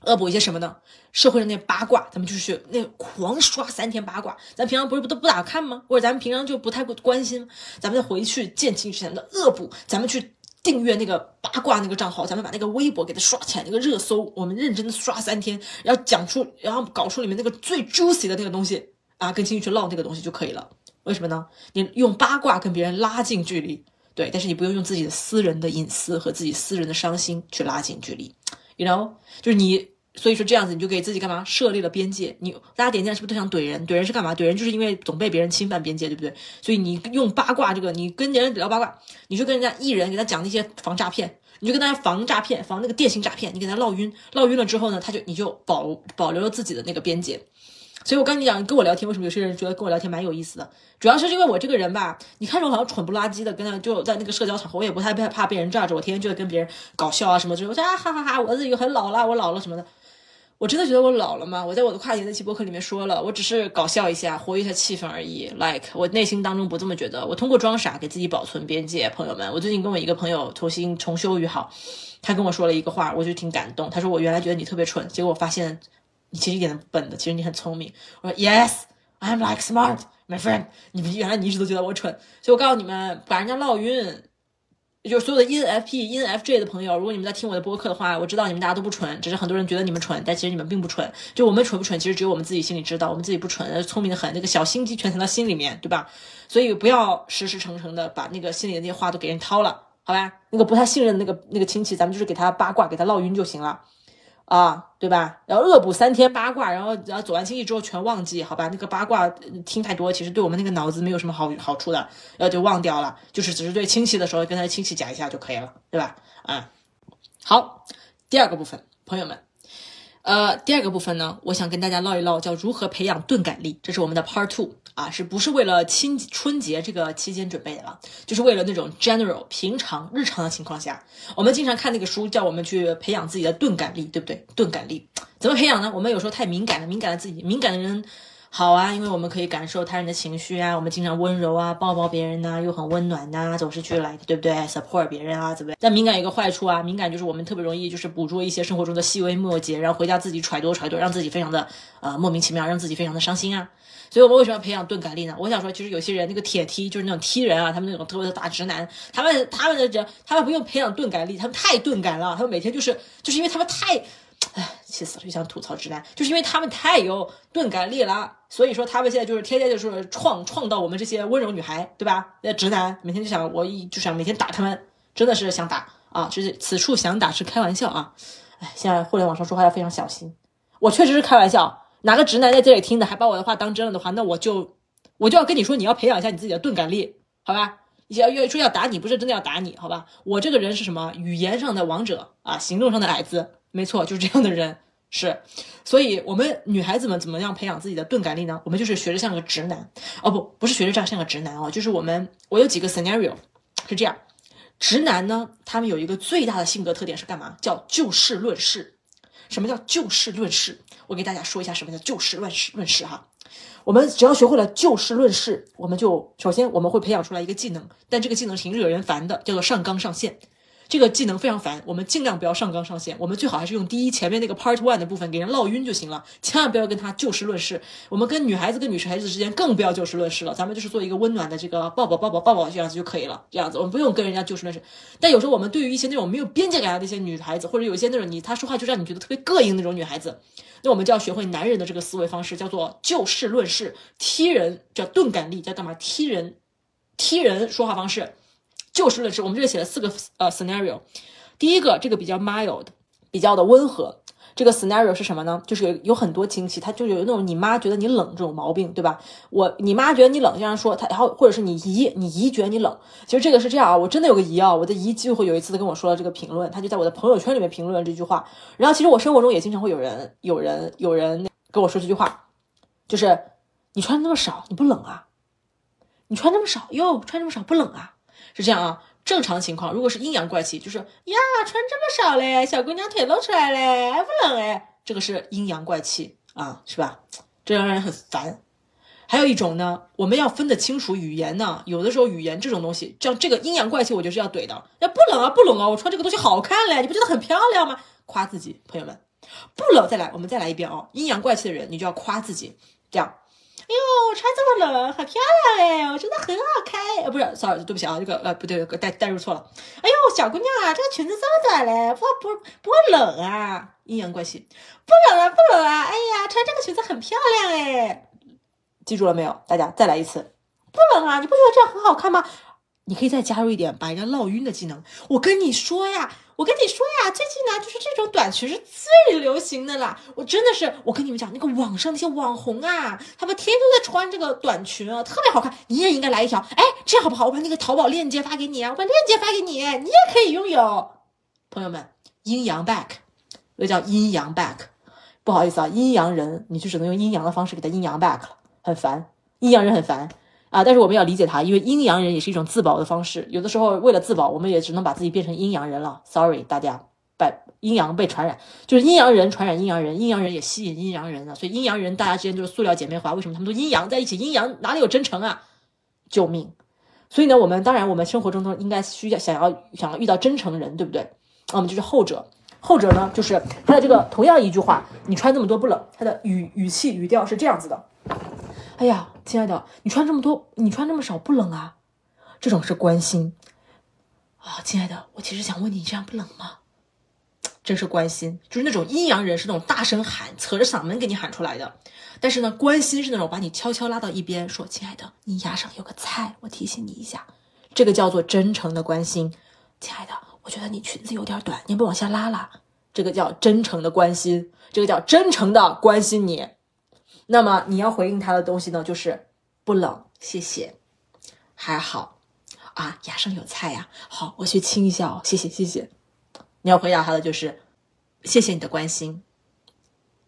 恶补一些什么呢？社会上那八卦，咱们就去那狂刷三天八卦。咱平常不是不都不咋看吗？或者咱们平常就不太关心？咱们再回去见亲戚之前的恶补，咱们去。订阅那个八卦那个账号，咱们把那个微博给它刷起来，那个热搜我们认真的刷三天，然后讲出，然后搞出里面那个最 juicy 的那个东西啊，跟亲戚去唠那个东西就可以了。为什么呢？你用八卦跟别人拉近距离，对，但是你不用用自己的私人的隐私和自己私人的伤心去拉近距离，you know，就是你。所以说这样子你就给自己干嘛设立了边界？你大家点赞是不是都想怼人？怼人是干嘛？怼人就是因为总被别人侵犯边界，对不对？所以你用八卦这个，你跟别人聊八卦，你就跟人家艺人给他讲那些防诈骗，你就跟大家防诈骗，防那个电信诈骗，你给他唠晕，唠晕了之后呢，他就你就保保留了自己的那个边界。所以我跟你讲，跟我聊天为什么有些人觉得跟我聊天蛮有意思的？主要是因为我这个人吧，你看着我好像蠢不拉几的，跟他就在那个社交场合，我也不太害怕被人炸着，我天天就在跟别人搞笑啊什么之类，我说啊哈哈哈，我自己很老了，我老了什么的。我真的觉得我老了吗？我在我的跨年那期播客里面说了，我只是搞笑一下，活跃一下气氛而已。Like 我内心当中不这么觉得，我通过装傻给自己保存边界。朋友们，我最近跟我一个朋友重新重修于好，他跟我说了一个话，我就挺感动。他说我原来觉得你特别蠢，结果我发现你其实一点都不笨的，其实你很聪明。我说 Yes，I'm like smart, my friend。你们原来你一直都觉得我蠢，所以我告诉你们，把人家唠晕。就是所有的 ENFP、ENFJ 的朋友，如果你们在听我的播客的话，我知道你们大家都不蠢，只是很多人觉得你们蠢，但其实你们并不蠢。就我们蠢不蠢，其实只有我们自己心里知道，我们自己不蠢，聪明的很，那个小心机全藏到心里面，对吧？所以不要实实诚诚的把那个心里的那些话都给人掏了，好吧？那个不太信任的那个那个亲戚，咱们就是给他八卦，给他唠晕就行了。啊，对吧？然后恶补三天八卦，然后然后走完亲戚之后全忘记，好吧？那个八卦听太多，其实对我们那个脑子没有什么好好处的，然后就忘掉了。就是只是对亲戚的时候跟他亲戚讲一下就可以了，对吧？啊，好，第二个部分，朋友们。呃，第二个部分呢，我想跟大家唠一唠，叫如何培养钝感力。这是我们的 Part Two 啊，是不是为了亲春节这个期间准备的了？就是为了那种 general 平常日常的情况下，我们经常看那个书，叫我们去培养自己的钝感力，对不对？钝感力怎么培养呢？我们有时候太敏感了，敏感了自己，敏感的人好啊，因为我们可以感受他人的情绪啊，我们经常温柔啊，抱抱别人呐、又很温暖呐、总是去来，对不对？support 别人啊，怎么样？但敏感有一个坏处啊，敏感就是我们特别容易就是捕捉一些生活中的细微末节，然后回家自己揣度揣度，让自己非常的呃莫名其妙，让自己非常的伤心啊。所以我们为什么要培养钝感力呢？我想说，其实有些人那个铁踢，就是那种踢人啊，他们那种特别的大直男，他们他们的这他们不用培养钝感力，他们太钝感了，他们每天就是就是因为他们太。唉，气死了！就想吐槽直男，就是因为他们太有钝感力了，所以说他们现在就是天天就是创创到我们这些温柔女孩，对吧？那直男每天就想我一就想每天打他们，真的是想打啊！就是此处想打是开玩笑啊！唉，现在互联网上说话要非常小心。我确实是开玩笑，哪个直男在这里听的还把我的话当真了的话，那我就我就要跟你说，你要培养一下你自己的钝感力，好吧？要要说要打你，不是真的要打你，好吧？我这个人是什么？语言上的王者啊，行动上的矮子。没错，就是这样的人是，所以我们女孩子们怎么样培养自己的钝感力呢？我们就是学着像个直男哦，不，不是学着这样像个直男哦，就是我们我有几个 scenario 是这样，直男呢，他们有一个最大的性格特点是干嘛？叫就事论事。什么叫就事论事？我给大家说一下什么叫就事论事论事哈。我们只要学会了就事论事，我们就首先我们会培养出来一个技能，但这个技能挺惹人烦的，叫做上纲上线。这个技能非常烦，我们尽量不要上纲上线，我们最好还是用第一前面那个 part one 的部分给人唠晕就行了，千万不要跟他就事论事。我们跟女孩子跟女孩子之间更不要就事论事了，咱们就是做一个温暖的这个抱抱抱抱抱抱这样子就可以了，这样子我们不用跟人家就事论事。但有时候我们对于一些那种没有边界感的那些女孩子，或者有一些那种你她说话就让你觉得特别膈应那种女孩子，那我们就要学会男人的这个思维方式，叫做就事论事，踢人叫钝感力，叫干嘛？踢人，踢人说话方式，就事论事。我们这里写了四个呃 scenario。第一个，这个比较 mild，比较的温和。这个 scenario 是什么呢？就是有有很多亲戚，他就有那种你妈觉得你冷这种毛病，对吧？我你妈觉得你冷，这样说他，然后或者是你姨，你姨觉得你冷。其实这个是这样啊，我真的有个姨啊，我的姨就会有一次跟我说了这个评论，他就在我的朋友圈里面评论了这句话。然后其实我生活中也经常会有人、有人、有人跟我说这句话，就是你穿那么少，你不冷啊？你穿这么少哟，穿这么少不冷啊？是这样啊。正常情况，如果是阴阳怪气，就是呀，穿这么少嘞，小姑娘腿露出来嘞，还不冷哎，这个是阴阳怪气啊，是吧？这让人很烦。还有一种呢，我们要分得清楚语言呢，有的时候语言这种东西，像这个阴阳怪气，我就是要怼的。要不冷啊，不冷啊，我穿这个东西好看嘞，你不觉得很漂亮吗？夸自己，朋友们，不冷，再来，我们再来一遍哦。阴阳怪气的人，你就要夸自己，这样。哎呦，穿这么冷，好漂亮哎，我真的很好看。呃，不是，sorry，对不起啊，这个呃不对，带带入错了。哎呦，小姑娘啊，这个裙子这么短嘞，不不不会冷啊？阴阳怪气，不冷啊，不冷啊。哎呀，穿这个裙子很漂亮哎，记住了没有？大家再来一次，不冷啊？你不觉得这样很好看吗？你可以再加入一点把人家唠晕的技能。我跟你说呀。我跟你说呀，最近呢，就是这种短裙是最流行的啦。我真的是，我跟你们讲，那个网上那些网红啊，他们天天都在穿这个短裙啊，特别好看。你也应该来一条。哎，这样好不好？我把那个淘宝链接发给你啊，我把链接发给你，你也可以拥有。朋友们，阴阳 back，那叫阴阳 back。不好意思啊，阴阳人，你就只能用阴阳的方式给他阴阳 back 了，很烦。阴阳人很烦。啊！但是我们要理解他，因为阴阳人也是一种自保的方式。有的时候为了自保，我们也只能把自己变成阴阳人了。Sorry，大家，被阴阳被传染，就是阴阳人传染阴阳人，阴阳人也吸引阴阳人了。所以阴阳人大家之间就是塑料姐妹花。为什么他们都阴阳在一起？阴阳哪里有真诚啊？救命！所以呢，我们当然我们生活中都应该需要想要想要遇到真诚人，对不对？那我们就是后者。后者呢，就是他的这个同样一句话，你穿这么多不冷，他的语语气语调是这样子的。哎呀，亲爱的，你穿这么多，你穿这么少不冷啊？这种是关心啊，亲爱的，我其实想问你，你这样不冷吗？这是关心，就是那种阴阳人是那种大声喊，扯着嗓门给你喊出来的。但是呢，关心是那种把你悄悄拉到一边，说：“亲爱的，你牙上有个菜，我提醒你一下。”这个叫做真诚的关心。亲爱的，我觉得你裙子有点短，你不往下拉拉。这个叫真诚的关心，这个叫真诚的关心你。那么你要回应他的东西呢，就是不冷，谢谢，还好。啊，牙上有菜呀，好，我去亲一下哦，谢谢谢谢。你要回答他的就是谢谢你的关心，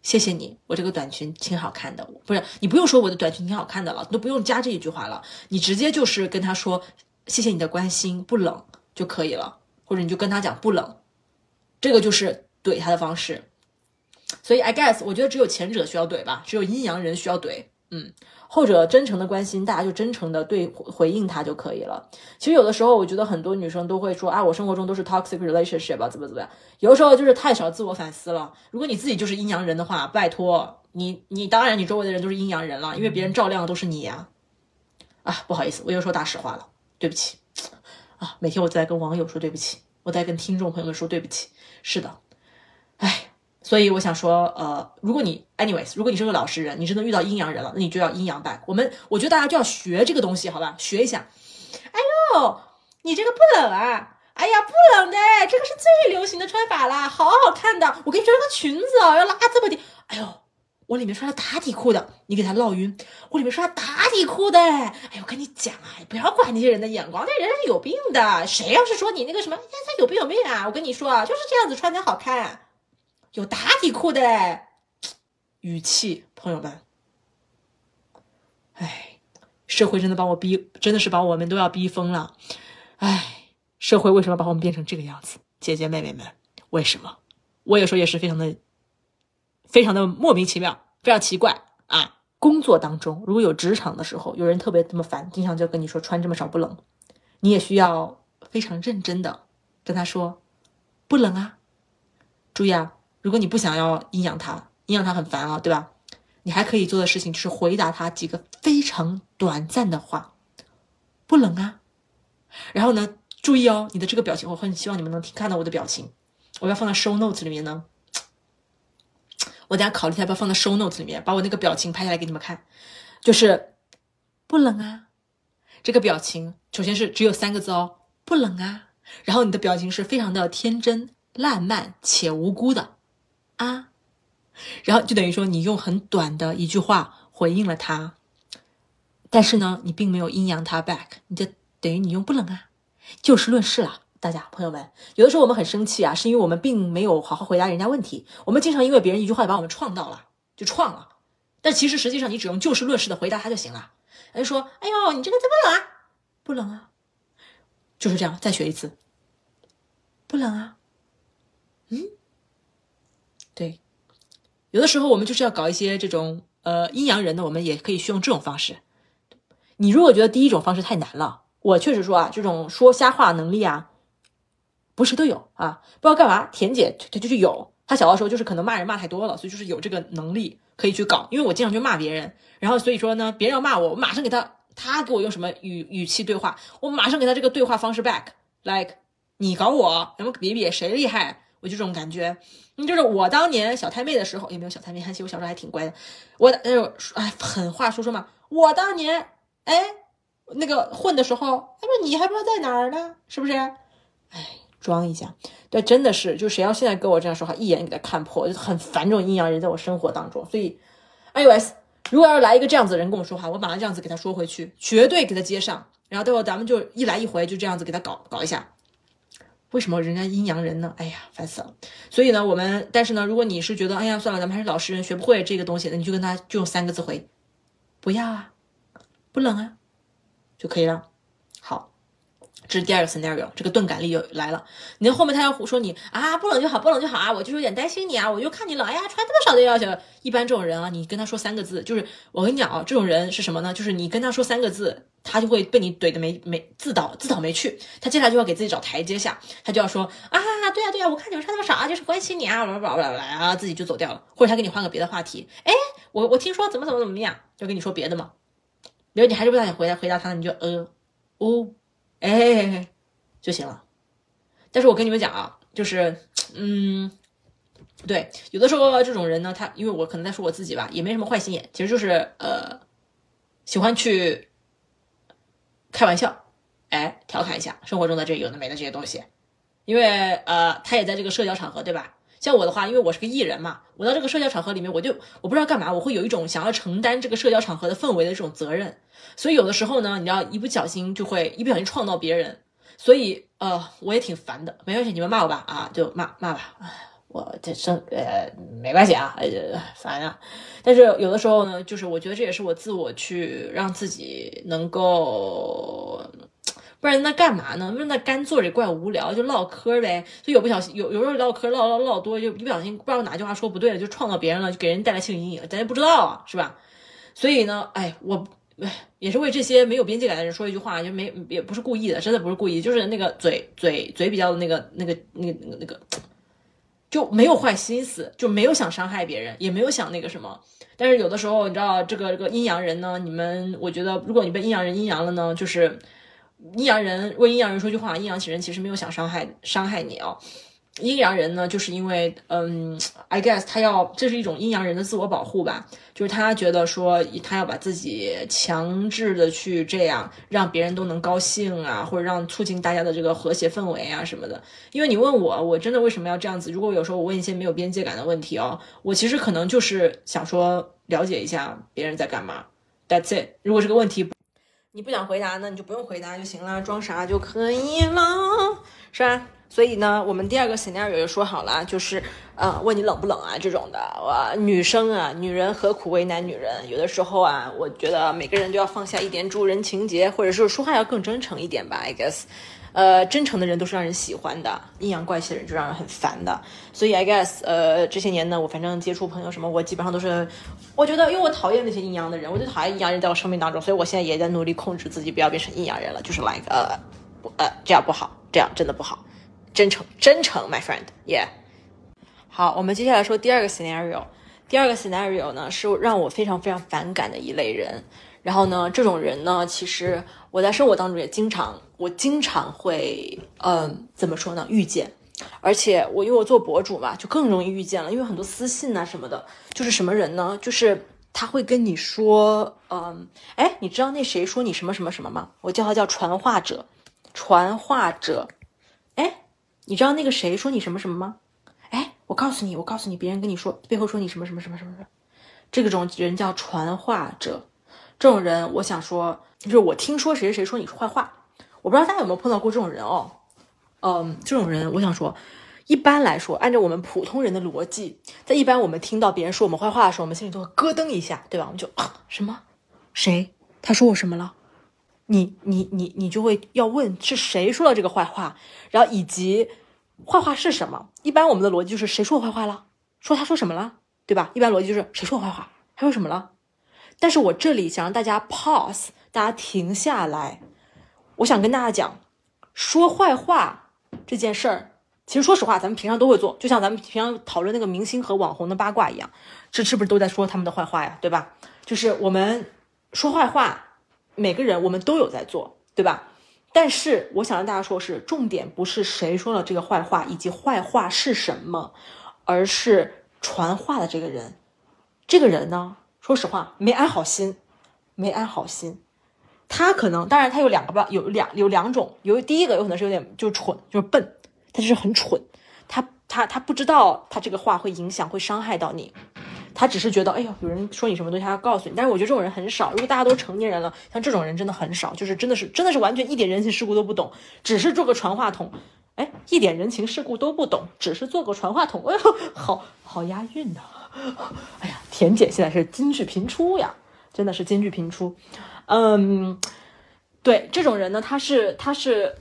谢谢你，我这个短裙挺好看的，不是你不用说我的短裙挺好看的了，都不用加这一句话了，你直接就是跟他说谢谢你的关心，不冷就可以了，或者你就跟他讲不冷，这个就是怼他的方式。所以，I guess，我觉得只有前者需要怼吧，只有阴阳人需要怼，嗯，后者真诚的关心，大家就真诚的对回应他就可以了。其实有的时候，我觉得很多女生都会说啊，我生活中都是 toxic relationship 吧，怎么怎么样？有的时候就是太少自我反思了。如果你自己就是阴阳人的话，拜托你，你当然你周围的人都是阴阳人了，因为别人照亮的都是你呀。啊，不好意思，我又说大实话了，对不起。啊，每天我在跟网友说对不起，我在跟听众朋友们说对不起。是的，所以我想说，呃，如果你，anyways，如果你是个老实人，你真的遇到阴阳人了，那你就要阴阳拜。我们，我觉得大家就要学这个东西，好吧？学一下。哎呦，你这个不冷啊？哎呀，不冷的，这个是最流行的穿法啦，好好看的。我给你穿个裙子哦，要拉这么低。哎呦，我里面穿了打底裤的，你给他烙晕。我里面穿了打底裤的，哎呦，我跟你讲啊，不要管那些人的眼光，那人是有病的。谁要是说你那个什么，他有病有病啊？我跟你说啊，就是这样子穿才好看。有打底裤的语气，朋友们，哎，社会真的把我逼，真的是把我们都要逼疯了。哎，社会为什么把我们变成这个样子？姐姐妹妹们，为什么？我有时候也是非常的、非常的莫名其妙，非常奇怪啊。工作当中，如果有职场的时候，有人特别这么烦，经常就跟你说穿这么少不冷，你也需要非常认真的跟他说不冷啊。注意啊。如果你不想要阴阳他，阴阳他很烦啊，对吧？你还可以做的事情就是回答他几个非常短暂的话，不冷啊。然后呢，注意哦，你的这个表情，我很希望你们能看到我的表情，我要放在 show notes 里面呢。我等下考虑一下要不要放在 show notes 里面，把我那个表情拍下来给你们看，就是不冷啊。这个表情首先是只有三个字哦，不冷啊。然后你的表情是非常的天真烂漫且无辜的。啊，然后就等于说你用很短的一句话回应了他，但是呢，你并没有阴阳他 back，你就等于你用不冷啊，就事论事了。大家朋友们，有的时候我们很生气啊，是因为我们并没有好好回答人家问题，我们经常因为别人一句话把我们创到了，就创了。但其实实际上你只用就事论事的回答他就行了。他就说：“哎呦，你这个怎么冷啊？不冷啊，就是这样。”再学一次，不冷啊，嗯。对，有的时候我们就是要搞一些这种呃阴阳人的，我们也可以去用这种方式。你如果觉得第一种方式太难了，我确实说啊，这种说瞎话能力啊，不是都有啊？不知道干嘛，田姐她就是有，她小的时候就是可能骂人骂太多了，所以就是有这个能力可以去搞。因为我经常去骂别人，然后所以说呢，别人要骂我，我马上给他，他给我用什么语语气对话，我马上给他这个对话方式 back，like 你搞我，咱们比比谁厉害。就这种感觉，就是我当年小太妹的时候，也没有小太妹，还行，我小时候还挺乖的。我哎呦，哎，狠话说说嘛，我当年哎那个混的时候，哎不，你还不知道在哪儿呢，是不是？哎，装一下，对，真的是，就谁要现在跟我这样说话，一眼给他看破，就很烦这种阴阳人在我生活当中。所以，iOS，如果要是来一个这样子的人跟我说话，我马上这样子给他说回去，绝对给他接上，然后待会咱们就一来一回就这样子给他搞搞一下。为什么人家阴阳人呢？哎呀，烦死了！所以呢，我们但是呢，如果你是觉得，哎呀，算了，咱们还是老实人，学不会这个东西，那你就跟他就用三个字回，不要啊，不冷啊，就可以了。这是第二个 scenario，这个钝感力又来了。你后面他要胡说你啊，不冷就好，不冷就好啊，我就是有点担心你啊，我就看你冷，哎呀，穿这么少的要求。一般这种人啊，你跟他说三个字，就是我跟你讲啊，这种人是什么呢？就是你跟他说三个字，他就会被你怼的没没自倒自倒没趣，他接下来就要给自己找台阶下，他就要说啊，对呀对呀，我看你们穿那么少啊，就是关心你啊，不不不不啊，自己就走掉了，或者他给你换个别的话题，哎，我我听说怎么怎么怎么样，就跟你说别的嘛。如果你还是不想回答回答他，你就呃哦。哎，就行了。但是我跟你们讲啊，就是，嗯，对，有的时候这种人呢，他因为我可能在说我自己吧，也没什么坏心眼，其实就是呃，喜欢去开玩笑，哎，调侃一下生活中的这有的没的这些东西，因为呃，他也在这个社交场合，对吧？像我的话，因为我是个艺人嘛，我到这个社交场合里面，我就我不知道干嘛，我会有一种想要承担这个社交场合的氛围的这种责任，所以有的时候呢，你要一不小心就会一不小心撞到别人，所以呃，我也挺烦的。没关系，你们骂我吧，啊，就骂骂吧，我这生呃没关系啊，呃烦啊。但是有的时候呢，就是我觉得这也是我自我去让自己能够。不然那干嘛呢？那干坐着怪无聊，就唠嗑呗。就有不小心，有有时候唠嗑唠唠唠多，就一不小心不知道哪句话说不对了，就撞到别人了，就给人带来心理阴影，咱也不知道啊，是吧？所以呢，哎，我也是为这些没有边界感的人说一句话，就没也不是故意的，真的不是故意，就是那个嘴嘴嘴比较那个那个那个那个那个，就没有坏心思，就没有想伤害别人，也没有想那个什么。但是有的时候，你知道这个这个阴阳人呢，你们我觉得，如果你被阴阳人阴阳了呢，就是阴阳人为阴阳人说句话，阴阳人其实没有想伤害伤害你哦。阴阳人呢，就是因为，嗯，I guess 他要，这是一种阴阳人的自我保护吧，就是他觉得说，他要把自己强制的去这样，让别人都能高兴啊，或者让促进大家的这个和谐氛围啊什么的。因为你问我，我真的为什么要这样子？如果有时候我问一些没有边界感的问题哦，我其实可能就是想说了解一下别人在干嘛。That's it。如果这个问题你不想回答呢，你就不用回答就行了，装傻就可以了，是吧？所以呢，我们第二个 scenario 就说好了，就是呃，问你冷不冷啊这种的。我女生啊，女人何苦为难女人？有的时候啊，我觉得每个人都要放下一点助人情节，或者是说话要更真诚一点吧。I guess，呃，真诚的人都是让人喜欢的，阴阳怪气的人就让人很烦的。所以 I guess，呃，这些年呢，我反正接触朋友什么，我基本上都是，我觉得因为我讨厌那些阴阳的人，我就讨厌阴阳人在我生命当中，所以我现在也在努力控制自己，不要变成阴阳人了。就是 like，呃，呃，这样不好，这样真的不好。真诚，真诚，my friend，yeah。好，我们接下来说第二个 scenario。第二个 scenario 呢，是让我非常非常反感的一类人。然后呢，这种人呢，其实我在生活当中也经常，我经常会，嗯，怎么说呢？遇见。而且我因为我做博主嘛，就更容易遇见了。因为很多私信啊什么的，就是什么人呢？就是他会跟你说，嗯，哎，你知道那谁说你什么什么什么吗？我叫他叫传话者，传话者，哎。你知道那个谁说你什么什么吗？哎，我告诉你，我告诉你，别人跟你说背后说你什么什么什么什么什么，这种人叫传话者。这种人，我想说，就是我听说谁谁谁说你是坏话，我不知道大家有没有碰到过这种人哦。嗯，这种人，我想说，一般来说，按照我们普通人的逻辑，在一般我们听到别人说我们坏话的时候，我们心里都会咯噔一下，对吧？我们就啊，什么？谁？他说我什么了？你你你你就会要问是谁说了这个坏话，然后以及坏话是什么？一般我们的逻辑就是谁说我坏话了？说他说什么了？对吧？一般逻辑就是谁说我坏话？他说什么了？但是我这里想让大家 pause，大家停下来，我想跟大家讲，说坏话这件事儿，其实说实话，咱们平常都会做，就像咱们平常讨论那个明星和网红的八卦一样，这是不是都在说他们的坏话呀？对吧？就是我们说坏话。每个人我们都有在做，对吧？但是我想让大家说，是重点不是谁说了这个坏话，以及坏话是什么，而是传话的这个人。这个人呢，说实话没安好心，没安好心。他可能，当然他有两个吧，有两有两种，有第一个有可能是有点就是蠢，就是笨，他就是很蠢，他他他不知道他这个话会影响，会伤害到你。他只是觉得，哎呦，有人说你什么东西，他要告诉你。但是我觉得这种人很少。如果大家都成年人了，像这种人真的很少，就是真的是真的是完全一点人情世故都不懂，只是做个传话筒。哎，一点人情世故都不懂，只是做个传话筒。[laughs] 哎呦，好好押韵呐！哎呀，田姐现在是金句频出呀，真的是金句频出。嗯，对这种人呢，他是他是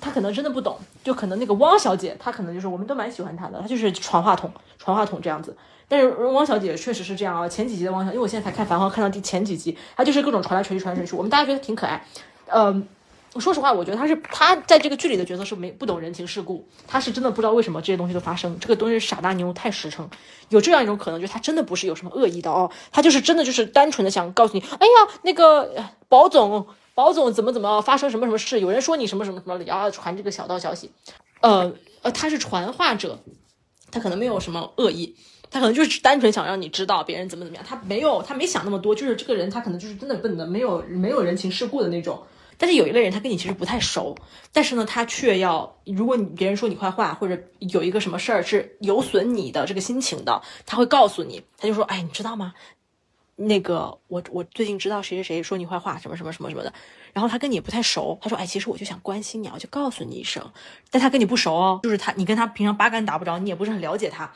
他可能真的不懂，就可能那个汪小姐，她可能就是我们都蛮喜欢她的，她就是传话筒，传话筒这样子。但是汪小姐确实是这样啊，前几集的汪小，因为我现在才看《繁花》，看到第前几集，她就是各种传来传去，传来传去，我们大家觉得挺可爱。嗯，说实话，我觉得她是她在这个剧里的角色是没不懂人情世故，她是真的不知道为什么这些东西都发生，这个东西傻大牛太实诚，有这样一种可能，就是她真的不是有什么恶意的哦，她就是真的就是单纯的想告诉你，哎呀，那个保总，保总怎么怎么发生什么什么事，有人说你什么什么什么，然后传这个小道消息，呃呃，他是传话者，他可能没有什么恶意。他可能就是单纯想让你知道别人怎么怎么样，他没有，他没想那么多，就是这个人他可能就是真的笨的，没有没有人情世故的那种。但是有一类人，他跟你其实不太熟，但是呢，他却要，如果你别人说你坏话，或者有一个什么事儿是有损你的这个心情的，他会告诉你，他就说，哎，你知道吗？那个我我最近知道谁谁谁说你坏话，什么什么什么什么的。然后他跟你也不太熟，他说，哎，其实我就想关心你，我就告诉你一声。但他跟你不熟哦，就是他，你跟他平常八竿打不着，你也不是很了解他。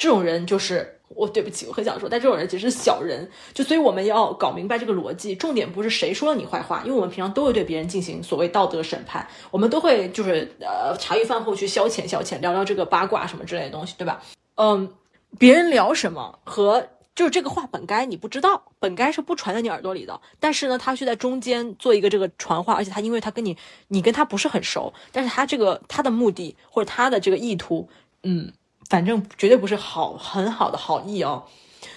这种人就是我，对不起，我很想说，但这种人其实是小人，就所以我们要搞明白这个逻辑。重点不是谁说了你坏话，因为我们平常都会对别人进行所谓道德审判，我们都会就是呃茶余饭后去消遣消遣，聊聊这个八卦什么之类的东西，对吧？嗯，别人聊什么和。就是这个话本该你不知道，本该是不传在你耳朵里的，但是呢，他却在中间做一个这个传话，而且他因为他跟你，你跟他不是很熟，但是他这个他的目的或者他的这个意图，嗯，反正绝对不是好很好的好意哦。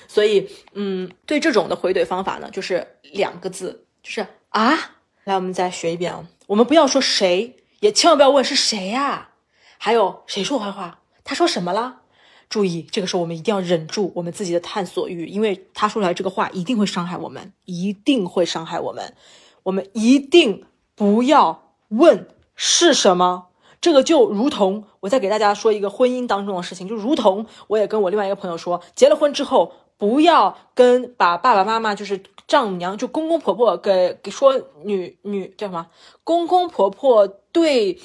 所以，嗯，对这种的回怼方法呢，就是两个字，就是啊。来，我们再学一遍啊。我们不要说谁，也千万不要问是谁呀。还有谁说我坏话？他说什么了？注意，这个时候我们一定要忍住我们自己的探索欲，因为他说出来这个话一定会伤害我们，一定会伤害我们。我们一定不要问是什么。这个就如同我再给大家说一个婚姻当中的事情，就如同我也跟我另外一个朋友说，结了婚之后。不要跟把爸爸妈妈就是丈母娘就公公婆婆给给说女女叫什么公公婆婆对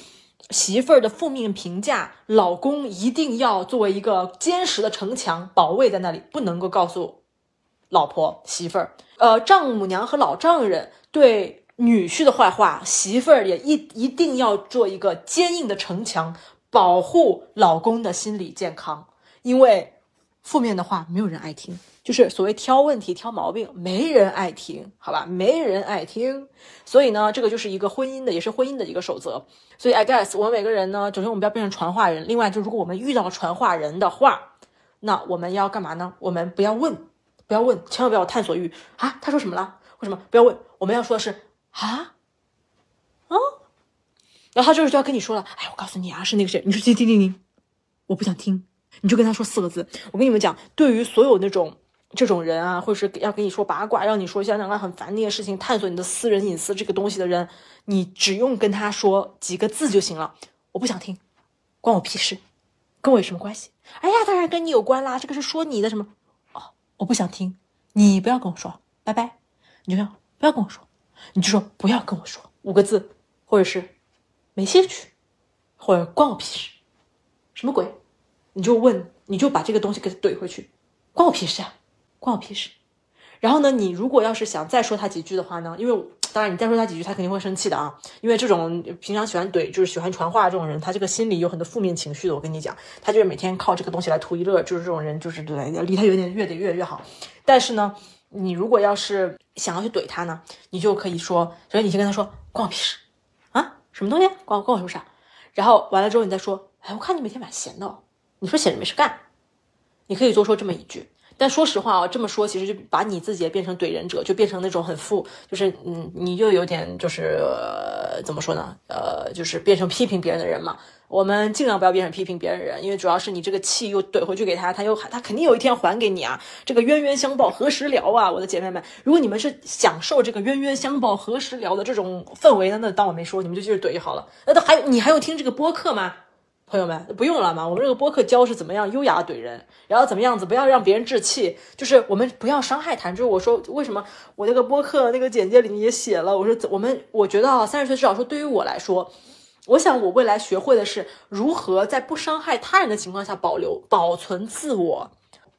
媳妇儿的负面评价，老公一定要作为一个坚实的城墙保卫在那里，不能够告诉老婆媳妇儿。呃，丈母娘和老丈人对女婿的坏话，媳妇儿也一一定要做一个坚硬的城墙，保护老公的心理健康，因为。负面的话没有人爱听，就是所谓挑问题、挑毛病，没人爱听，好吧？没人爱听，所以呢，这个就是一个婚姻的，也是婚姻的一个守则。所以，I guess 我们每个人呢，首先我们不要变成传话人，另外就如果我们遇到了传话人的话，那我们要干嘛呢？我们不要问，不要问，千万不要探索欲啊！他说什么了？为什么不要问？我们要说的是啊啊，然后他这时候就要跟你说了，哎，我告诉你啊，是那个谁？你说听听听听，我不想听。你就跟他说四个字。我跟你们讲，对于所有那种这种人啊，或者是要跟你说八卦，让你说一些让他很烦那些事情，探索你的私人隐私这个东西的人，你只用跟他说几个字就行了。我不想听，关我屁事，跟我有什么关系？哎呀，当然跟你有关啦，这个是说你的什么？哦，我不想听，你不要跟我说，拜拜。你就不要跟我说，你就说不要跟我说五个字，或者是没兴趣，或者关我屁事，什么鬼？你就问，你就把这个东西给怼回去，关我屁事啊，关我屁事。然后呢，你如果要是想再说他几句的话呢，因为当然你再说他几句，他肯定会生气的啊。因为这种平常喜欢怼，就是喜欢传话这种人，他这个心里有很多负面情绪的。我跟你讲，他就是每天靠这个东西来图一乐，就是这种人，就是对，离他有点越得越越好。但是呢，你如果要是想要去怼他呢，你就可以说，首先你先跟他说，关我屁事啊，什么东西，关关我什么事？然后完了之后你再说，哎，我看你每天蛮闲的。你说闲着没事干，你可以多说这么一句。但说实话啊，这么说其实就把你自己也变成怼人者，就变成那种很负，就是嗯，你又有点就是怎么说呢？呃，就是变成批评别人的人嘛。我们尽量不要变成批评别人人，因为主要是你这个气又怼回去给他，他又他肯定有一天还给你啊。这个冤冤相报何时了啊，我的姐妹们，如果你们是享受这个冤冤相报何时了的这种氛围的，那当我没说，你们就继续怼就好了。那都还你还有听这个播客吗？朋友们，不用了嘛。我们这个播客教是怎么样优雅怼人，然后怎么样子不要让别人置气，就是我们不要伤害他。就是我说为什么我那个播客那个简介里面也写了，我说我们我觉得啊，三十岁至少说对于我来说，我想我未来学会的是如何在不伤害他人的情况下保留保存自我。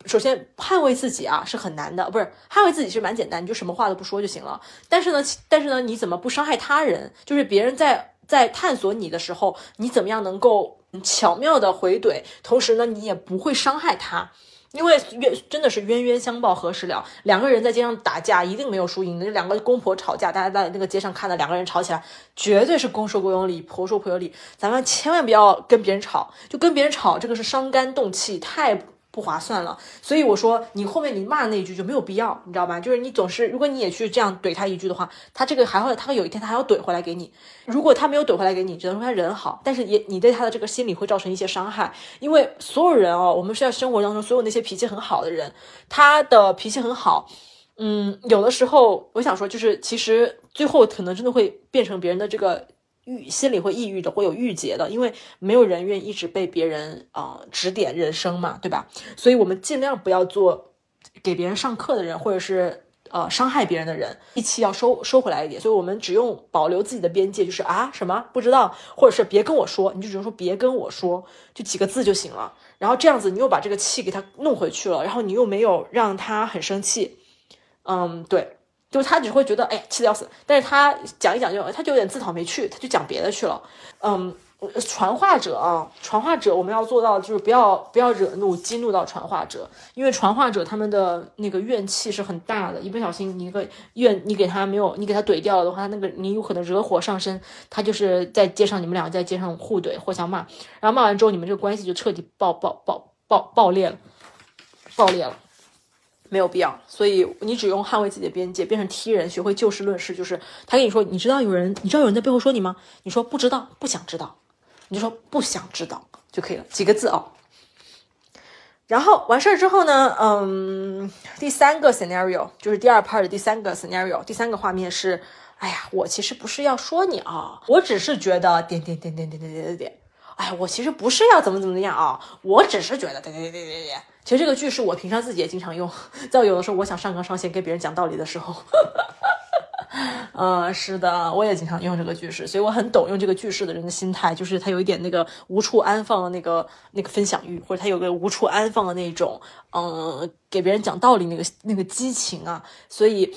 首先捍卫自己啊是很难的，不是捍卫自己是蛮简单，你就什么话都不说就行了。但是呢，但是呢，你怎么不伤害他人？就是别人在在探索你的时候，你怎么样能够？巧妙的回怼，同时呢，你也不会伤害他，因为冤真的是冤冤相报何时了？两个人在街上打架，一定没有输赢的。两个公婆吵架，大家在那个街上看到两个人吵起来，绝对是公说公有理，婆说婆有理。咱们千万不要跟别人吵，就跟别人吵，这个是伤肝动气，太。不划算了，所以我说你后面你骂那一句就没有必要，你知道吧？就是你总是如果你也去这样怼他一句的话，他这个还会他有一天他还要怼回来给你。如果他没有怼回来给你，只能说他人好，但是也你对他的这个心理会造成一些伤害。因为所有人哦，我们是在生活当中所有那些脾气很好的人，他的脾气很好，嗯，有的时候我想说，就是其实最后可能真的会变成别人的这个。郁心里会抑郁的，会有郁结的，因为没有人愿意一直被别人啊指点人生嘛，对吧？所以我们尽量不要做给别人上课的人，或者是呃伤害别人的人，一气要收收回来一点。所以我们只用保留自己的边界，就是啊什么不知道，或者是别跟我说，你就只能说别跟我说，就几个字就行了。然后这样子，你又把这个气给他弄回去了，然后你又没有让他很生气，嗯，对。就他只会觉得，哎呀，气得要死。但是他讲一讲就，他就有点自讨没趣，他就讲别的去了。嗯，传话者啊，传话者我们要做到就是不要不要惹怒激怒到传话者，因为传话者他们的那个怨气是很大的，一不小心你一个怨你给他没有你给他怼掉了的话，那个你有可能惹火上身，他就是在街上你们两个在街上互怼互相骂，然后骂完之后你们这个关系就彻底爆爆爆爆爆裂了，爆裂了。没有必要，所以你只用捍卫自己的边界，变成踢人，学会就事论事。就是他跟你说，你知道有人，你知道有人在背后说你吗？你说不知道，不想知道，你就说不想知道就可以了，几个字哦。然后完事儿之后呢，嗯，第三个 scenario 就是第二 part 的第三个 scenario，第三个画面是，哎呀，我其实不是要说你啊，我只是觉得点点点点点点点点点，哎，我其实不是要怎么怎么样啊，我只是觉得对对对对对。其实这个句式我平常自己也经常用，在有的时候我想上纲上线跟别人讲道理的时候，嗯，[laughs] 是的，我也经常用这个句式，所以我很懂用这个句式的人的心态，就是他有一点那个无处安放的那个那个分享欲，或者他有个无处安放的那种，嗯，给别人讲道理那个那个激情啊，所以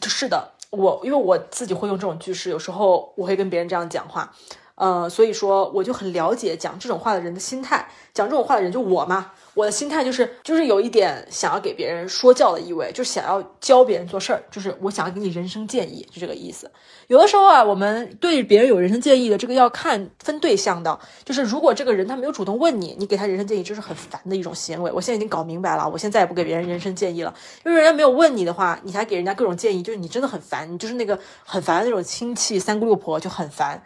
就是的，我因为我自己会用这种句式，有时候我会跟别人这样讲话。呃，所以说我就很了解讲这种话的人的心态，讲这种话的人就我嘛，我的心态就是就是有一点想要给别人说教的意味，就想要教别人做事儿，就是我想要给你人生建议，就这个意思。有的时候啊，我们对别人有人生建议的这个要看分对象的，就是如果这个人他没有主动问你，你给他人生建议就是很烦的一种行为。我现在已经搞明白了，我现在也不给别人人生建议了，因为人家没有问你的话，你还给人家各种建议，就是你真的很烦，你就是那个很烦的那种亲戚三姑六婆就很烦。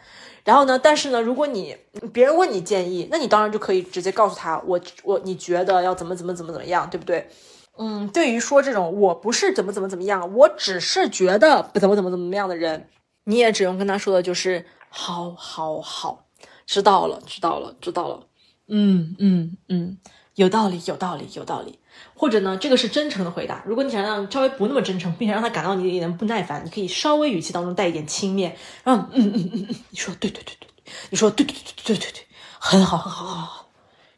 然后呢？但是呢，如果你别人问你建议，那你当然就可以直接告诉他，我我你觉得要怎么怎么怎么怎么样，对不对？嗯，对于说这种我不是怎么怎么怎么样，我只是觉得不怎么怎么怎么样的人，你也只用跟他说的就是好好好，知道了，知道了，知道了。嗯嗯嗯，有道理，有道理，有道理。或者呢，这个是真诚的回答。如果你想让稍微不那么真诚，并且让他感到你有点不耐烦，你可以稍微语气当中带一点轻蔑，然后嗯嗯嗯嗯，你说对对对对，你说对对对对对对，很好很好很好。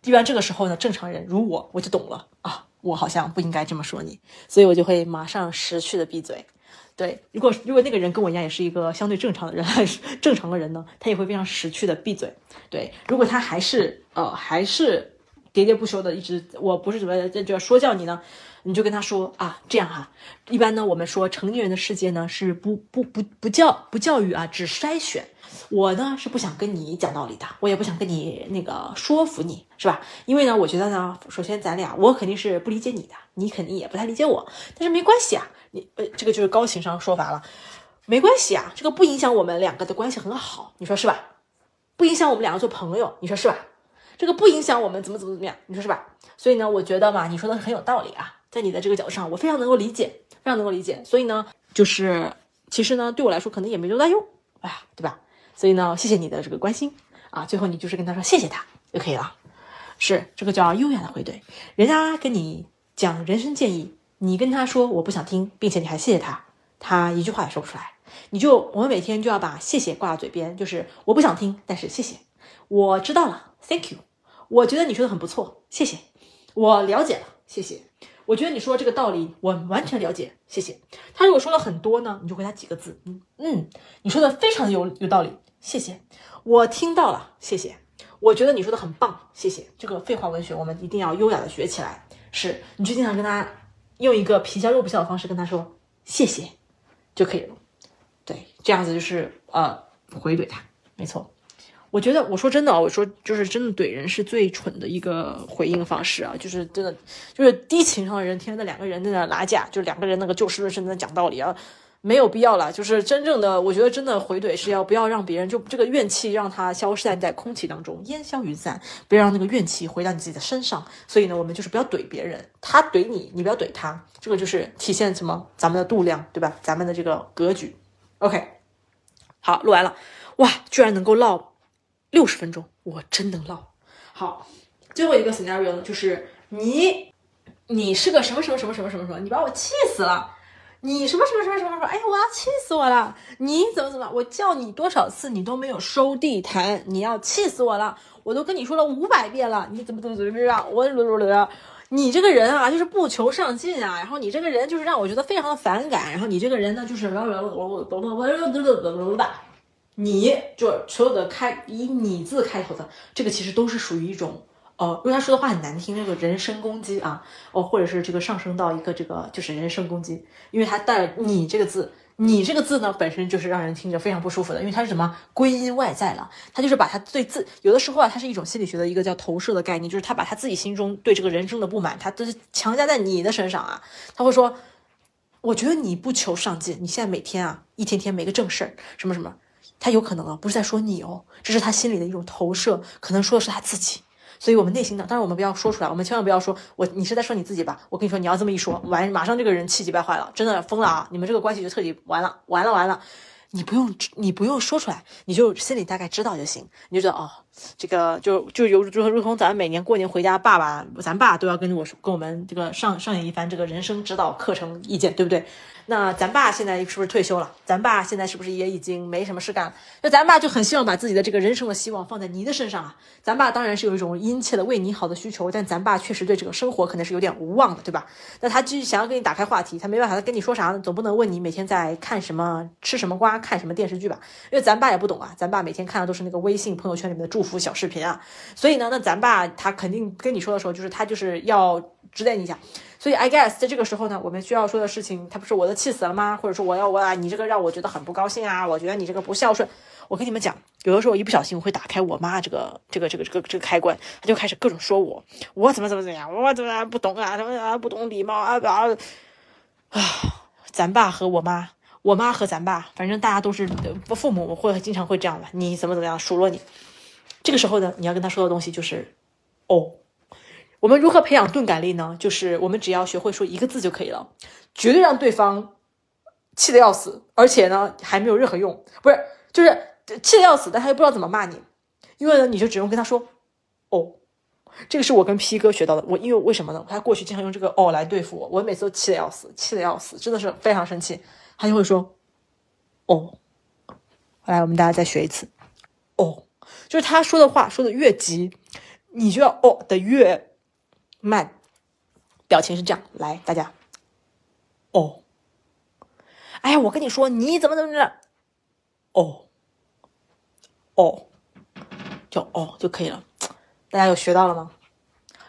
一般这个时候呢，正常人如我，我就懂了啊，我好像不应该这么说你，所以我就会马上识趣的闭嘴。对，如果如果那个人跟我一样，也是一个相对正常的人，还 [laughs] 是正常的人呢，他也会非常识趣的闭嘴。对，如果他还是呃还是。喋喋不休的一直，我不是怎么就要说教你呢？你就跟他说啊，这样哈。一般呢，我们说成年人的世界呢是不不不不教不教育啊，只筛选。我呢是不想跟你讲道理的，我也不想跟你那个说服你，是吧？因为呢，我觉得呢，首先咱俩我肯定是不理解你的，你肯定也不太理解我，但是没关系啊，你呃这个就是高情商说法了，没关系啊，这个不影响我们两个的关系很好，你说是吧？不影响我们两个做朋友，你说是吧？这个不影响我们怎么怎么怎么样，你说是吧？所以呢，我觉得嘛，你说的很有道理啊，在你的这个角度上，我非常能够理解，非常能够理解。所以呢，就是其实呢，对我来说可能也没多大用，哎呀，对吧？所以呢，谢谢你的这个关心啊。最后你就是跟他说谢谢他就可以了，是这个叫优雅的回怼。人家跟你讲人生建议，你跟他说我不想听，并且你还谢谢他，他一句话也说不出来。你就我们每天就要把谢谢挂在嘴边，就是我不想听，但是谢谢，我知道了，Thank you。我觉得你说的很不错，谢谢。我了解了，谢谢。我觉得你说这个道理，我完全了解，谢谢。他如果说了很多呢，你就回他几个字，嗯嗯，你说的非常有有道理，谢谢。我听到了，谢谢。我觉得你说的很棒，谢谢。这个废话文学我们一定要优雅的学起来。是，你就经常跟他用一个皮笑肉不笑的方式跟他说谢谢就可以了。对，这样子就是呃回怼他，没错。我觉得，我说真的啊，我说就是真的怼人是最蠢的一个回应方式啊，就是真的，就是低情商的人，天天在两个人在那拉架，就两个人那个就事论事在讲道理啊，没有必要了。就是真正的，我觉得真的回怼是要不要让别人就这个怨气让它消散在空气当中，烟消云散，不要让那个怨气回到你自己的身上。所以呢，我们就是不要怼别人，他怼你，你不要怼他，这个就是体现什么？咱们的度量，对吧？咱们的这个格局。OK，好，录完了，哇，居然能够唠。六十分钟，我真能唠。好，最后一个 scenario 呢，就是你，你是个什么什么什么什么什么什么，你把我气死了。你什么什么什么什么什么，哎呀，我要气死我了。你怎么怎么，我叫你多少次，你都没有收地毯，你要气死我了。我都跟你说了五百遍了，你怎么怎么怎么样？我怎么怎么你这个人啊，就是不求上进啊。然后你这个人就是让我觉得非常的反感。然后你这个人呢，就是你就所有的开以你字开头的，这个其实都是属于一种。呃，因为他说的话很难听，这个人身攻击啊，哦，或者是这个上升到一个这个就是人身攻击，因为他带了“你”这个字，“你”这个字呢本身就是让人听着非常不舒服的，因为它是什么归因外在了，他就是把他对自有的时候啊，它是一种心理学的一个叫投射的概念，就是他把他自己心中对这个人生的不满，他都是强加在你的身上啊，他会说，我觉得你不求上进，你现在每天啊一天天没个正事儿，什么什么，他有可能啊不是在说你哦，这是他心里的一种投射，可能说的是他自己。所以，我们内心的，当然我们不要说出来，我们千万不要说，我你是在说你自己吧？我跟你说，你要这么一说，完马上这个人气急败坏了，真的疯了啊！你们这个关系就彻底完了，完了，完了。你不用，你不用说出来，你就心里大概知道就行。你就知道哦，这个就就有如如同咱每年过年回家，爸爸咱爸都要跟我，跟我们这个上上演一番这个人生指导课程意见，对不对？那咱爸现在是不是退休了？咱爸现在是不是也已经没什么事干了？那咱爸就很希望把自己的这个人生的希望放在你的身上啊。咱爸当然是有一种殷切的为你好的需求，但咱爸确实对这个生活可能是有点无望的，对吧？那他继续想要跟你打开话题，他没办法，他跟你说啥呢？总不能问你每天在看什么、吃什么瓜、看什么电视剧吧？因为咱爸也不懂啊，咱爸每天看的都是那个微信朋友圈里面的祝福小视频啊。所以呢，那咱爸他肯定跟你说的时候，就是他就是要指点你一下。所以，I guess 在这个时候呢，我们需要说的事情，他不是我都气死了吗？或者说我要我啊，你这个让我觉得很不高兴啊，我觉得你这个不孝顺。我跟你们讲，有的时候一不小心我会打开我妈这个这个这个这个这个开关，他就开始各种说我，我怎么怎么怎么样，我怎么不懂啊，怎么啊不懂礼貌啊啊啊！咱爸和我妈，我妈和咱爸，反正大家都是父母会经常会这样的，你怎么怎么样数落你。这个时候呢，你要跟他说的东西就是，哦。我们如何培养钝感力呢？就是我们只要学会说一个字就可以了，绝对让对方气得要死，而且呢还没有任何用，不是就是气得要死，但他又不知道怎么骂你，因为呢你就只用跟他说哦，这个是我跟 P 哥学到的。我因为为什么呢？他过去经常用这个哦来对付我，我每次都气得要死，气得要死，真的是非常生气。他就会说哦，来我们大家再学一次哦，就是他说的话说的越急，你就要哦的越。慢，表情是这样。来，大家，哦，哎呀，我跟你说，你怎么怎么着？哦，哦，就哦就可以了。大家有学到了吗？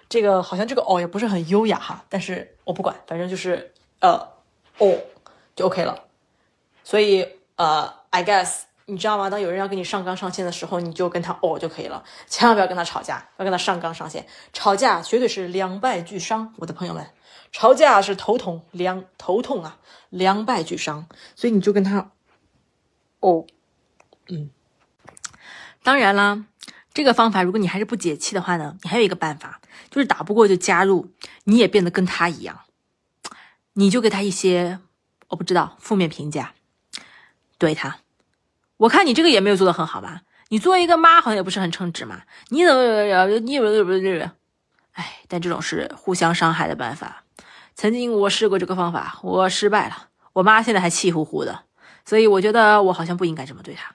这个好像这个哦也不是很优雅哈，但是我不管，反正就是呃哦就 OK 了。所以呃，I guess。你知道吗？当有人要跟你上纲上线的时候，你就跟他哦就可以了，千万不要跟他吵架，要跟他上纲上线。吵架绝对是两败俱伤，我的朋友们，吵架是头痛两头痛啊，两败俱伤。所以你就跟他哦，嗯。当然啦，这个方法如果你还是不解气的话呢，你还有一个办法，就是打不过就加入，你也变得跟他一样，你就给他一些我不知道负面评价，对他。我看你这个也没有做的很好吧？你作为一个妈，好像也不是很称职嘛。你怎么你怎么怎么？哎，但这种是互相伤害的办法。曾经我试过这个方法，我失败了。我妈现在还气呼呼的，所以我觉得我好像不应该这么对她。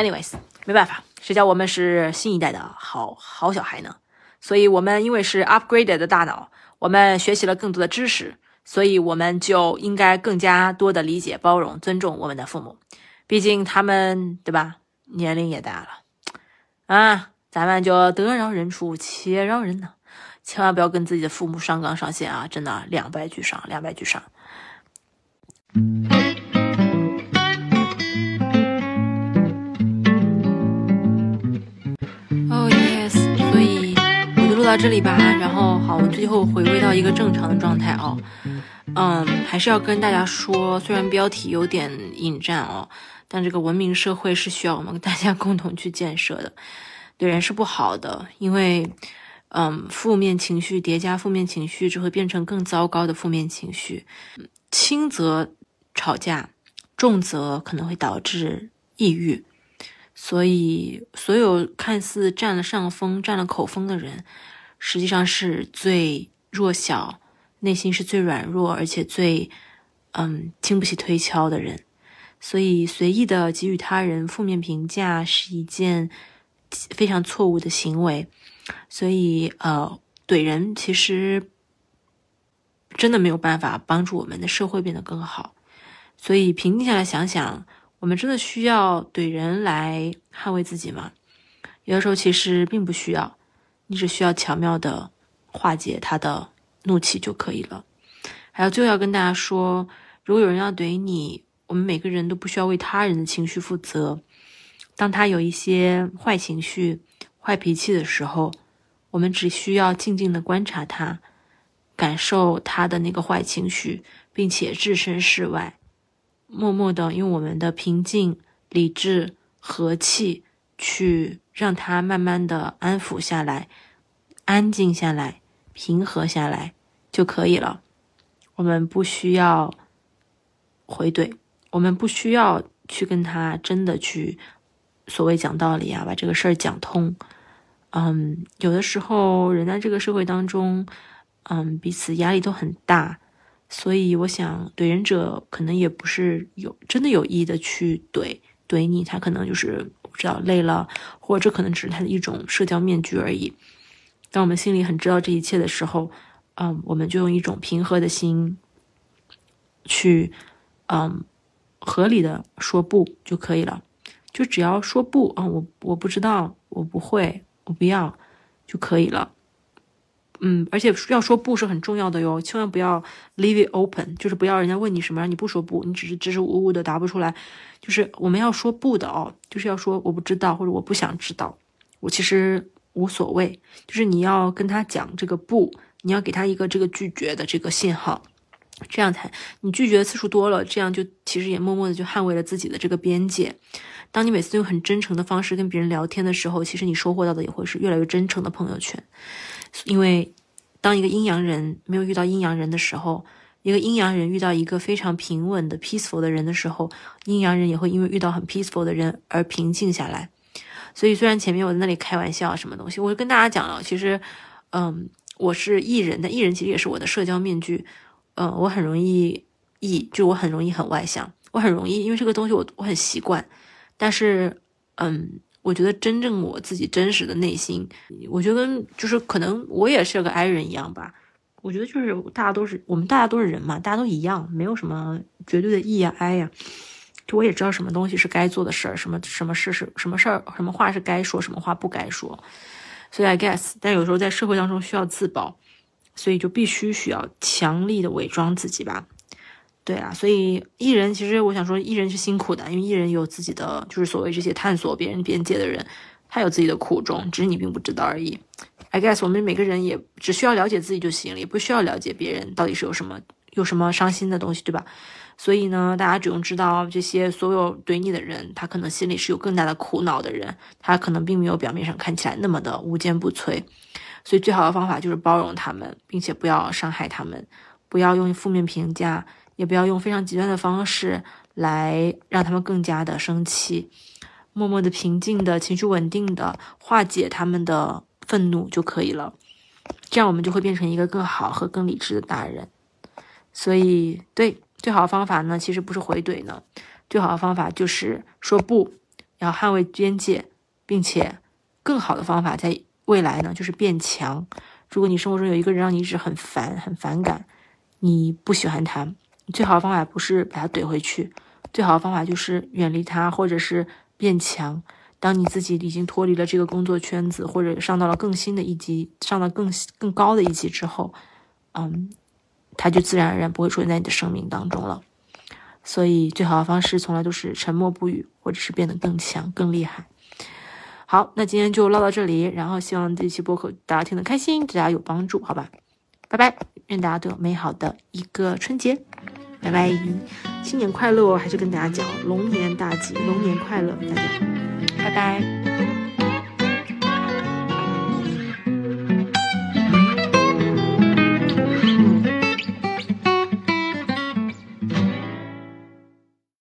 Anyways，没办法，谁叫我们是新一代的好好小孩呢？所以我们因为是 upgraded 的大脑，我们学习了更多的知识，所以我们就应该更加多的理解、包容、尊重我们的父母。毕竟他们对吧，年龄也大了，啊，咱们就得饶人处且饶人呢，千万不要跟自己的父母上纲上线啊！真的两败俱伤，两败俱伤。Oh yes，所以我就录到这里吧。然后好，我最后回归到一个正常的状态哦。嗯，还是要跟大家说，虽然标题有点引战哦。但这个文明社会是需要我们大家 [laughs] 共同去建设的，对人是不好的，因为，嗯，负面情绪叠加负面情绪，只会变成更糟糕的负面情绪。轻则吵架，重则可能会导致抑郁。所以，所有看似占了上风、占了口风的人，实际上是最弱小、内心是最软弱，而且最，嗯，经不起推敲的人。所以，随意的给予他人负面评价是一件非常错误的行为。所以，呃，怼人其实真的没有办法帮助我们的社会变得更好。所以，平静下来想想，我们真的需要怼人来捍卫自己吗？有的时候其实并不需要，你只需要巧妙的化解他的怒气就可以了。还有最后要跟大家说，如果有人要怼你，我们每个人都不需要为他人的情绪负责。当他有一些坏情绪、坏脾气的时候，我们只需要静静的观察他，感受他的那个坏情绪，并且置身事外，默默的用我们的平静、理智、和气去让他慢慢的安抚下来、安静下来、平和下来就可以了。我们不需要回怼，我们不需要去跟他真的去所谓讲道理啊，把这个事儿讲通。嗯，有的时候人在这个社会当中，嗯，彼此压力都很大，所以我想怼人者可能也不是有真的有意的去怼怼你，他可能就是不知道累了，或者这可能只是他的一种社交面具而已。当我们心里很知道这一切的时候。嗯，我们就用一种平和的心去，嗯，合理的说不就可以了。就只要说不啊，我我不知道，我不会，我不要就可以了。嗯，而且要说不是很重要的哟，千万不要 leave it open，就是不要人家问你什么，你不说不，你只是支支吾吾的答不出来。就是我们要说不的哦，就是要说我不知道或者我不想知道，我其实无所谓。就是你要跟他讲这个不。你要给他一个这个拒绝的这个信号，这样才你拒绝的次数多了，这样就其实也默默的就捍卫了自己的这个边界。当你每次用很真诚的方式跟别人聊天的时候，其实你收获到的也会是越来越真诚的朋友圈。因为当一个阴阳人没有遇到阴阳人的时候，一个阴阳人遇到一个非常平稳的 peaceful 的人的时候，阴阳人也会因为遇到很 peaceful 的人而平静下来。所以虽然前面我在那里开玩笑什么东西，我就跟大家讲了，其实，嗯。我是艺人，但艺人其实也是我的社交面具。嗯，我很容易易，就我很容易很外向，我很容易，因为这个东西我我很习惯。但是，嗯，我觉得真正我自己真实的内心，我觉得就是可能我也是个 I 人一样吧。我觉得就是大家都是我们大家都是人嘛，大家都一样，没有什么绝对的 E 呀 I 呀。就我也知道什么东西是该做的事儿，什么什么事是什么事儿，什么话是该说，什么话不该说。所以，I guess，但有时候在社会当中需要自保，所以就必须需要强力的伪装自己吧。对啊，所以艺人其实我想说，艺人是辛苦的，因为艺人有自己的，就是所谓这些探索别人边界的人，他有自己的苦衷，只是你并不知道而已。I guess，我们每个人也只需要了解自己就行了，也不需要了解别人到底是有什么有什么伤心的东西，对吧？所以呢，大家只用知道这些所有怼你的人，他可能心里是有更大的苦恼的人，他可能并没有表面上看起来那么的无坚不摧。所以最好的方法就是包容他们，并且不要伤害他们，不要用负面评价，也不要用非常极端的方式来让他们更加的生气，默默的平静的情绪稳定的化解他们的愤怒就可以了。这样我们就会变成一个更好和更理智的大人。所以，对。最好的方法呢，其实不是回怼呢，最好的方法就是说不，要捍卫边界，并且更好的方法在未来呢，就是变强。如果你生活中有一个人让你一直很烦、很反感，你不喜欢他，最好的方法不是把他怼回去，最好的方法就是远离他，或者是变强。当你自己已经脱离了这个工作圈子，或者上到了更新的一级，上到更更高的一级之后，嗯。他就自然而然不会出现在你的生命当中了，所以最好的方式从来都是沉默不语，或者是变得更强、更厉害。好，那今天就唠到这里，然后希望这期播客大家听得开心，对大家有帮助，好吧？拜拜，愿大家都有美好的一个春节，拜拜，新年快乐！还是跟大家讲，龙年大吉，龙年快乐，大家，拜拜。